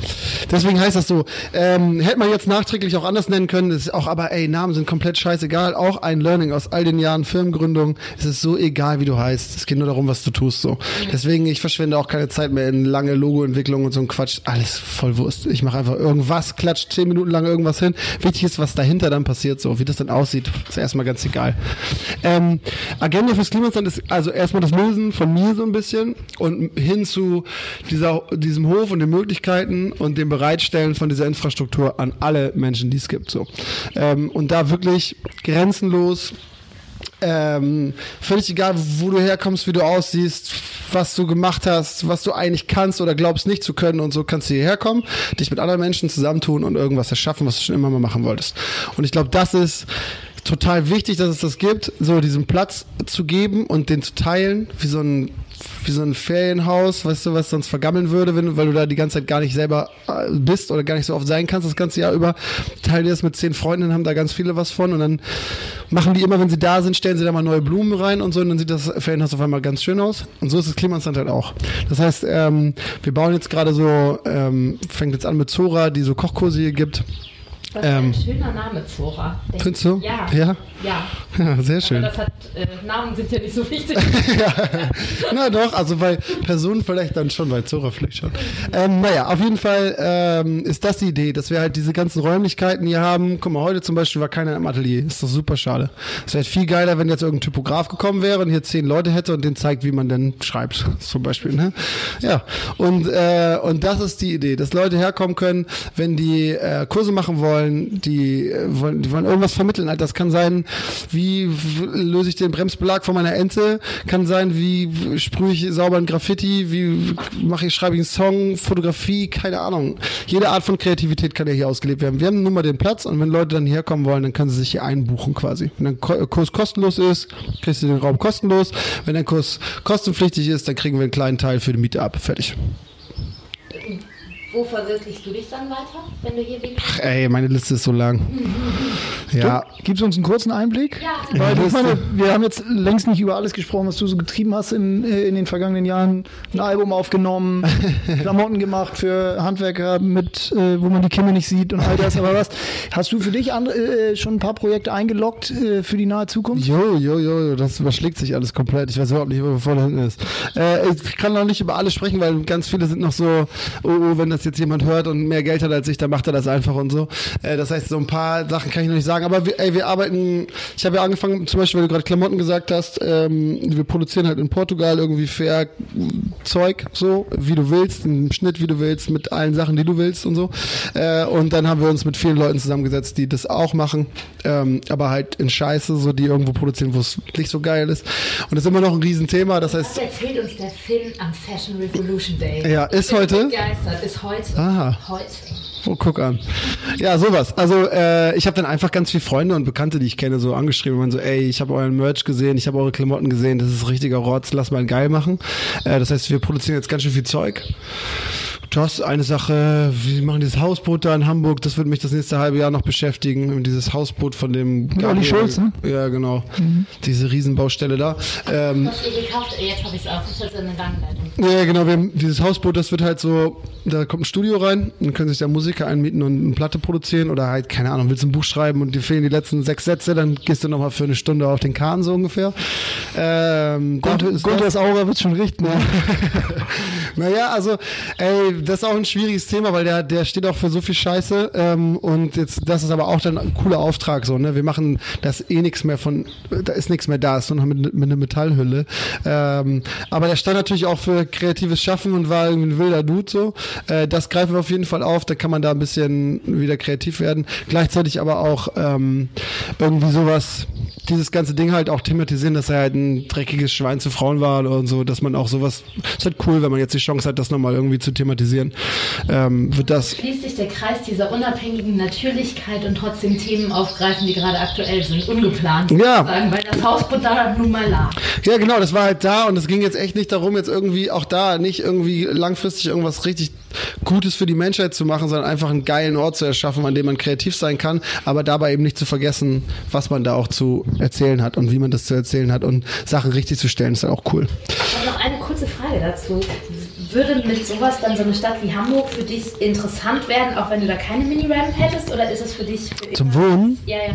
Deswegen heißt das so, ähm, hätte man jetzt nachträglich auch anders nennen können, ist auch, aber ey, Namen sind komplett scheißegal, auch ein Learning aus all den Jahren Firmengründung, es ist so egal, wie du heißt, es geht nur darum, was du tust, so. Deswegen, ich verschwende auch keine Zeit mehr in lange Logoentwicklung und so ein Quatsch, alles voll Wurst. Ich mache einfach irgendwas, klatscht zehn Minuten lang irgendwas hin. Wichtig ist, was dahinter dann passiert, so wie das dann aussieht, ist erstmal ganz egal. Ähm, Agenda fürs Klimastand ist also erstmal das Lösen von mir so ein bisschen und hin zu dieser, diesem Hof und den Möglichkeiten und dem Bereitstellen von dieser Infrastruktur an alle Menschen, die es gibt. So. Ähm, und da wirklich grenzenlos ähm, völlig egal, wo du herkommst, wie du aussiehst, was du gemacht hast, was du eigentlich kannst oder glaubst nicht zu können und so kannst du hierher kommen, dich mit anderen Menschen zusammentun und irgendwas erschaffen, was du schon immer mal machen wolltest. Und ich glaube, das ist total wichtig, dass es das gibt, so diesen Platz zu geben und den zu teilen, wie so ein wie so ein Ferienhaus, weißt du, was sonst vergammeln würde, wenn, weil du da die ganze Zeit gar nicht selber äh, bist oder gar nicht so oft sein kannst das ganze Jahr über. Teil dir das mit zehn Freundinnen, haben da ganz viele was von und dann machen die immer, wenn sie da sind, stellen sie da mal neue Blumen rein und so und dann sieht das Ferienhaus auf einmal ganz schön aus. Und so ist das Klimansland halt auch. Das heißt, ähm, wir bauen jetzt gerade so, ähm, fängt jetzt an mit Zora, die so Kochkurse hier gibt. Das ist Ähm, ein schöner Name, Zora. Findest du? Ja. Ja? Ja. Ja, sehr schön. Hat, äh, Namen sind ja nicht so wichtig. Na doch, also bei Personen vielleicht dann schon, bei Zora vielleicht schon. Ähm, naja, auf jeden Fall ähm, ist das die Idee, dass wir halt diese ganzen Räumlichkeiten hier haben. Guck mal, heute zum Beispiel war keiner im Atelier. Ist doch super schade. Es wäre viel geiler, wenn jetzt irgendein Typograf gekommen wäre und hier zehn Leute hätte und den zeigt, wie man denn schreibt, zum Beispiel. Ne? Ja, und, äh, und das ist die Idee, dass Leute herkommen können, wenn die äh, Kurse machen wollen, die, äh, wollen, die wollen irgendwas vermitteln. Das kann sein, wie löse ich den Bremsbelag von meiner Ente, kann sein, wie sprühe ich sauber ein Graffiti, wie mache ich, schreibe ich einen Song, Fotografie, keine Ahnung. Jede Art von Kreativität kann ja hier ausgelebt werden. Wir haben nun mal den Platz und wenn Leute dann hierher kommen wollen, dann können sie sich hier einbuchen quasi. Wenn ein Ko- Kurs kostenlos ist, kriegst du den Raum kostenlos. Wenn ein Kurs kostenpflichtig ist, dann kriegen wir einen kleinen Teil für die Miete ab. Fertig. Wo verwirklichst du dich dann weiter, wenn du hier lebst? Ach, ey, meine Liste ist so lang. Ja, Gibst du uns einen kurzen Einblick? Ja. Weil ich meine, wir haben jetzt längst nicht über alles gesprochen, was du so getrieben hast in, äh, in den vergangenen Jahren. Ein Album aufgenommen, Klamotten gemacht für Handwerker, mit, äh, wo man die Kinder nicht sieht und all das. Aber was? Hast du für dich andere, äh, schon ein paar Projekte eingeloggt äh, für die nahe Zukunft? Jo, jo, jo, das überschlägt sich alles komplett. Ich weiß überhaupt nicht, wo vorne hinten ist. Äh, ich kann noch nicht über alles sprechen, weil ganz viele sind noch so, oh, oh, wenn das jetzt jemand hört und mehr Geld hat als ich, dann macht er das einfach und so. Äh, das heißt, so ein paar Sachen kann ich noch nicht sagen. Aber wir, ey, wir arbeiten, ich habe ja angefangen, zum Beispiel, weil du gerade Klamotten gesagt hast, ähm, wir produzieren halt in Portugal irgendwie fair Zeug, so, wie du willst, im Schnitt, wie du willst, mit allen Sachen, die du willst und so. Äh, und dann haben wir uns mit vielen Leuten zusammengesetzt, die das auch machen, ähm, aber halt in Scheiße, so die irgendwo produzieren, wo es nicht so geil ist. Und das ist immer noch ein Riesenthema. Das heißt, Das erzählt uns der Finn am Fashion Revolution Day. Ja, ist heute? Ist heute. Aha. Heute. Oh, guck an. Ja, sowas. Also äh, ich habe dann einfach ganz viele Freunde und Bekannte, die ich kenne, so angeschrieben und so, ey, ich habe euren Merch gesehen, ich habe eure Klamotten gesehen, das ist richtiger Rotz, lass mal geil machen. Äh, das heißt, wir produzieren jetzt ganz schön viel Zeug. Das eine Sache, wir machen dieses Hausboot da in Hamburg, das wird mich das nächste halbe Jahr noch beschäftigen. Dieses Hausboot von dem Olli Schulz, ne? Ja, genau. Diese Riesenbaustelle da. Ähm, Was ihr gekauft? Äh, Jetzt habe ich es auch. Ich hatte eine Gangleitung. ja, genau, wir haben dieses Hausboot, das wird halt so, da kommt ein Studio rein, dann können sich da Musiker einmieten und eine Platte produzieren oder halt, keine Ahnung, willst ein Buch schreiben und dir fehlen die letzten sechs Sätze, dann gehst du nochmal für eine Stunde auf den Kahn so ungefähr. Ähm, ist das- Gunters Aura wird schon richten. Ja. naja, also, ey, das ist auch ein schwieriges Thema, weil der, der steht auch für so viel Scheiße. Ähm, und jetzt, das ist aber auch dann ein cooler Auftrag so, ne? Wir machen das eh nichts mehr von, da ist nichts mehr da, ist nur noch mit, mit einer Metallhülle. Ähm, aber der stand natürlich auch für kreatives Schaffen und war irgendwie ein wilder Dude so. Äh, das greifen wir auf jeden Fall auf, da kann man da ein bisschen wieder kreativ werden. Gleichzeitig aber auch ähm, irgendwie sowas, dieses ganze Ding halt auch thematisieren, dass er halt ein dreckiges Schwein zu Frauen war und so, dass man auch sowas, ist halt cool, wenn man jetzt die Chance hat, das nochmal irgendwie zu thematisieren. Ähm, wird das Schließt sich der Kreis dieser unabhängigen Natürlichkeit und trotzdem Themen aufgreifen, die gerade aktuell sind, ungeplant Ja. sozusagen, weil das Hausboot da nun mal lag. Ja, genau, das war halt da und es ging jetzt echt nicht darum, jetzt irgendwie auch da nicht irgendwie langfristig irgendwas richtig Gutes für die Menschheit zu machen, sondern einfach einen geilen Ort zu erschaffen, an dem man kreativ sein kann, aber dabei eben nicht zu vergessen, was man da auch zu erzählen hat und wie man das zu erzählen hat und Sachen richtig zu stellen, ist halt auch cool. Ich habe noch eine kurze Frage dazu. Würde mit sowas dann so eine Stadt wie Hamburg für dich interessant werden, auch wenn du da keine Mini-Ramp hättest? Oder ist es für dich für Zum Wohnen? Ja, ja.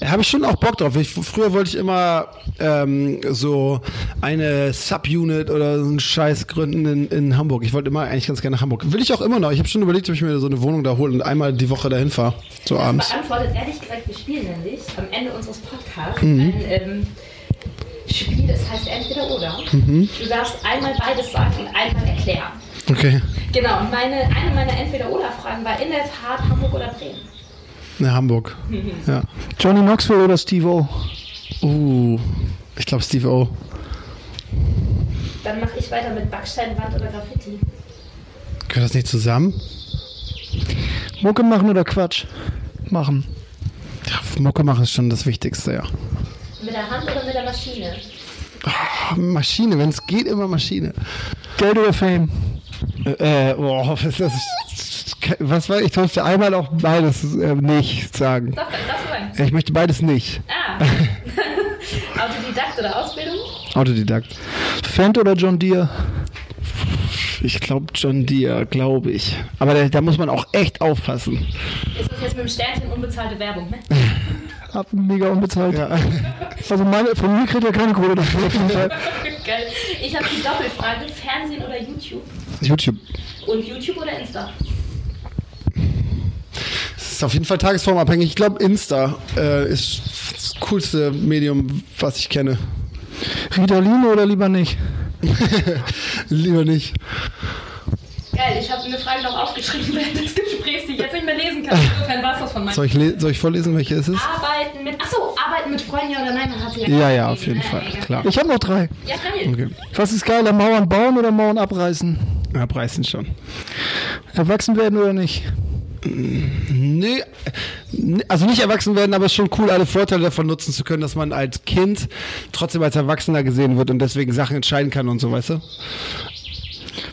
Da habe ich schon auch Bock drauf. Ich, früher wollte ich immer ähm, so eine Subunit oder so einen Scheiß gründen in, in Hamburg. Ich wollte immer eigentlich ganz gerne nach Hamburg. Will ich auch immer noch. Ich habe schon überlegt, ob ich mir so eine Wohnung da hole und einmal die Woche dahin fahre. So Das abends. beantwortet ehrlich gesagt, wir spielen nämlich am Ende unseres Podcasts Mhm. ein ähm, Spiel, das heißt entweder oder. Mhm. Du darfst einmal beides sagen und einmal erklären. Okay. Genau, und meine, eine meiner Entweder-Oder-Fragen war in der Tat Hamburg oder Bremen. Ne, Hamburg. Ja. Johnny Knoxville oder Steve O? Uh, ich glaube Steve O. Dann mache ich weiter mit Backsteinwand oder Graffiti. Gehört das nicht zusammen? Mucke machen oder Quatsch? Machen. Ja, Mucke machen ist schon das Wichtigste, ja. Mit der Hand oder mit der Maschine? Ah, Maschine, wenn es geht, immer Maschine. Geld oder Fame? Äh, äh, boah, was ist das? Was war ich? durfte einmal auch beides äh, nicht sagen. Doch, das sagen. Ich möchte beides nicht. Ah. Autodidakt oder Ausbildung? Autodidakt. Fendt oder John Deere? Ich glaube John Deere, glaube ich. Aber da, da muss man auch echt aufpassen. Ist das jetzt mit dem Sternchen unbezahlte Werbung, ne? Hab mega unbezahlt. Ja. Also meine, von mir kriegt er keine Kohle dafür auf jeden Fall. Geil. Ich habe die Doppelfrage: Fernsehen oder YouTube? YouTube. Und YouTube oder Insta? Das ist auf jeden Fall tagesformabhängig. Ich glaube, Insta äh, ist das coolste Medium, was ich kenne. Ritalin oder lieber nicht? Lieber nicht. Geil, ich habe eine Frage noch aufgeschrieben während des Gesprächs, die ich jetzt nicht mehr lesen kann. Insofern war es das von meinem. Soll ich, soll ich vorlesen, welche es ist? Arbeiten mit. Achso, arbeiten mit Freunden ja oder nein, man hat sie ja Ja, ja, auf jeden ne? Fall, Ja, klar. Ich habe noch drei. Ja, geil. Okay. Was ist geiler, Mauern bauen oder Mauern abreißen? Ja, preisen schon. Erwachsen werden oder nicht? Nee, nee, also nicht erwachsen werden, aber es ist schon cool, alle Vorteile davon nutzen zu können, dass man als Kind trotzdem als Erwachsener gesehen wird und deswegen Sachen entscheiden kann und so, weißt du?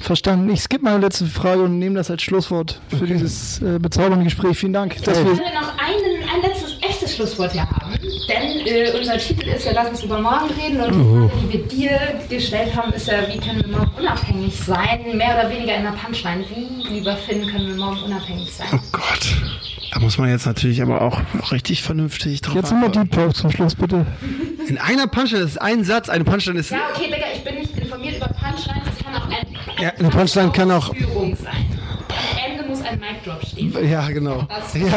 Verstanden. Ich skippe meine letzte Frage und nehme das als Schlusswort für dieses äh, bezaubernde Gespräch. Vielen Dank. Dass Ich wir, würde noch einen, ein letztes echtes Schlusswort hier haben, denn äh, unser Titel ist ja Lass uns über morgen reden und die Frage, die wir dir gestellt haben, ist ja, wie können wir morgen unabhängig sein? Mehr oder weniger in der Punchline. Wie, lieber Finn, können wir morgen unabhängig sein? Oh Gott. Da muss man jetzt natürlich aber auch richtig vernünftig drauf jetzt nochmal. Deep Talk zum Schluss, bitte. In einer Punchline, das ist ein Satz, eine Punchline ist... Ja, okay, Digga, ich bin nicht informiert über Punchlines. Das kann auch ein, Ja, eine Punchline kann auch- Führung sein. Am Ende muss ein Mic Drop stehen. Ja, genau. Das- Ja, ja,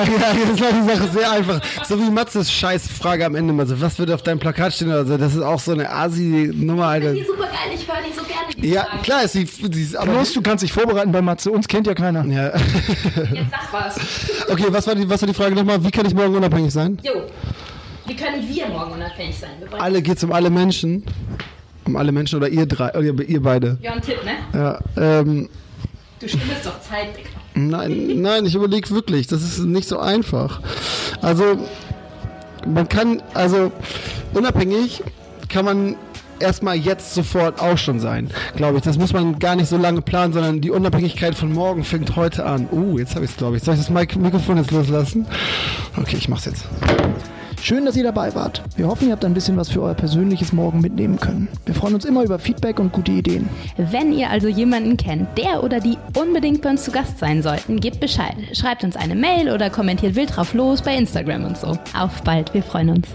das war die Sache sehr einfach. So wie Matzes Scheißfrage am Ende mal so, was wird auf deinem Plakat stehen oder so, das ist auch so eine Asi-Nummer, Alter. Die ist super geil, ich höre die so gerne. Die Ja, Fragen. klar ist sie, sie ist aber... Bloß, du kannst dich vorbereiten bei Matze. Uns kennt ja keiner. Ja. Jetzt sag was. Okay, was war, die, was war die Frage nochmal? Wie kann ich morgen unabhängig sein? Jo. Wie können wir morgen unabhängig sein? Wir Alle geht's um alle Menschen. Um alle Menschen oder ihr drei, oder ihr beide. ja, ein Tipp, ne? Ja, ähm, Du stimmst doch Zeit, Digga. nein, nein, ich überlege wirklich. Das ist nicht so einfach. Also, man kann, also, unabhängig kann man erstmal jetzt sofort auch schon sein, glaube ich. Das muss man gar nicht so lange planen, sondern die Unabhängigkeit von morgen fängt heute an. Uh, jetzt habe ich es, glaube ich. Soll ich das Mik Mikrofon jetzt loslassen? Okay, ich mach's jetzt. Schön, dass ihr dabei wart. Wir hoffen, ihr habt ein bisschen was für euer persönliches Morgen mitnehmen können. Wir freuen uns immer über Feedback und gute Ideen. Wenn ihr also jemanden kennt, der oder die unbedingt bei uns zu Gast sein sollten, gebt Bescheid. Schreibt uns eine Mail oder kommentiert wild drauf los bei Instagram und so. Auf bald, wir freuen uns.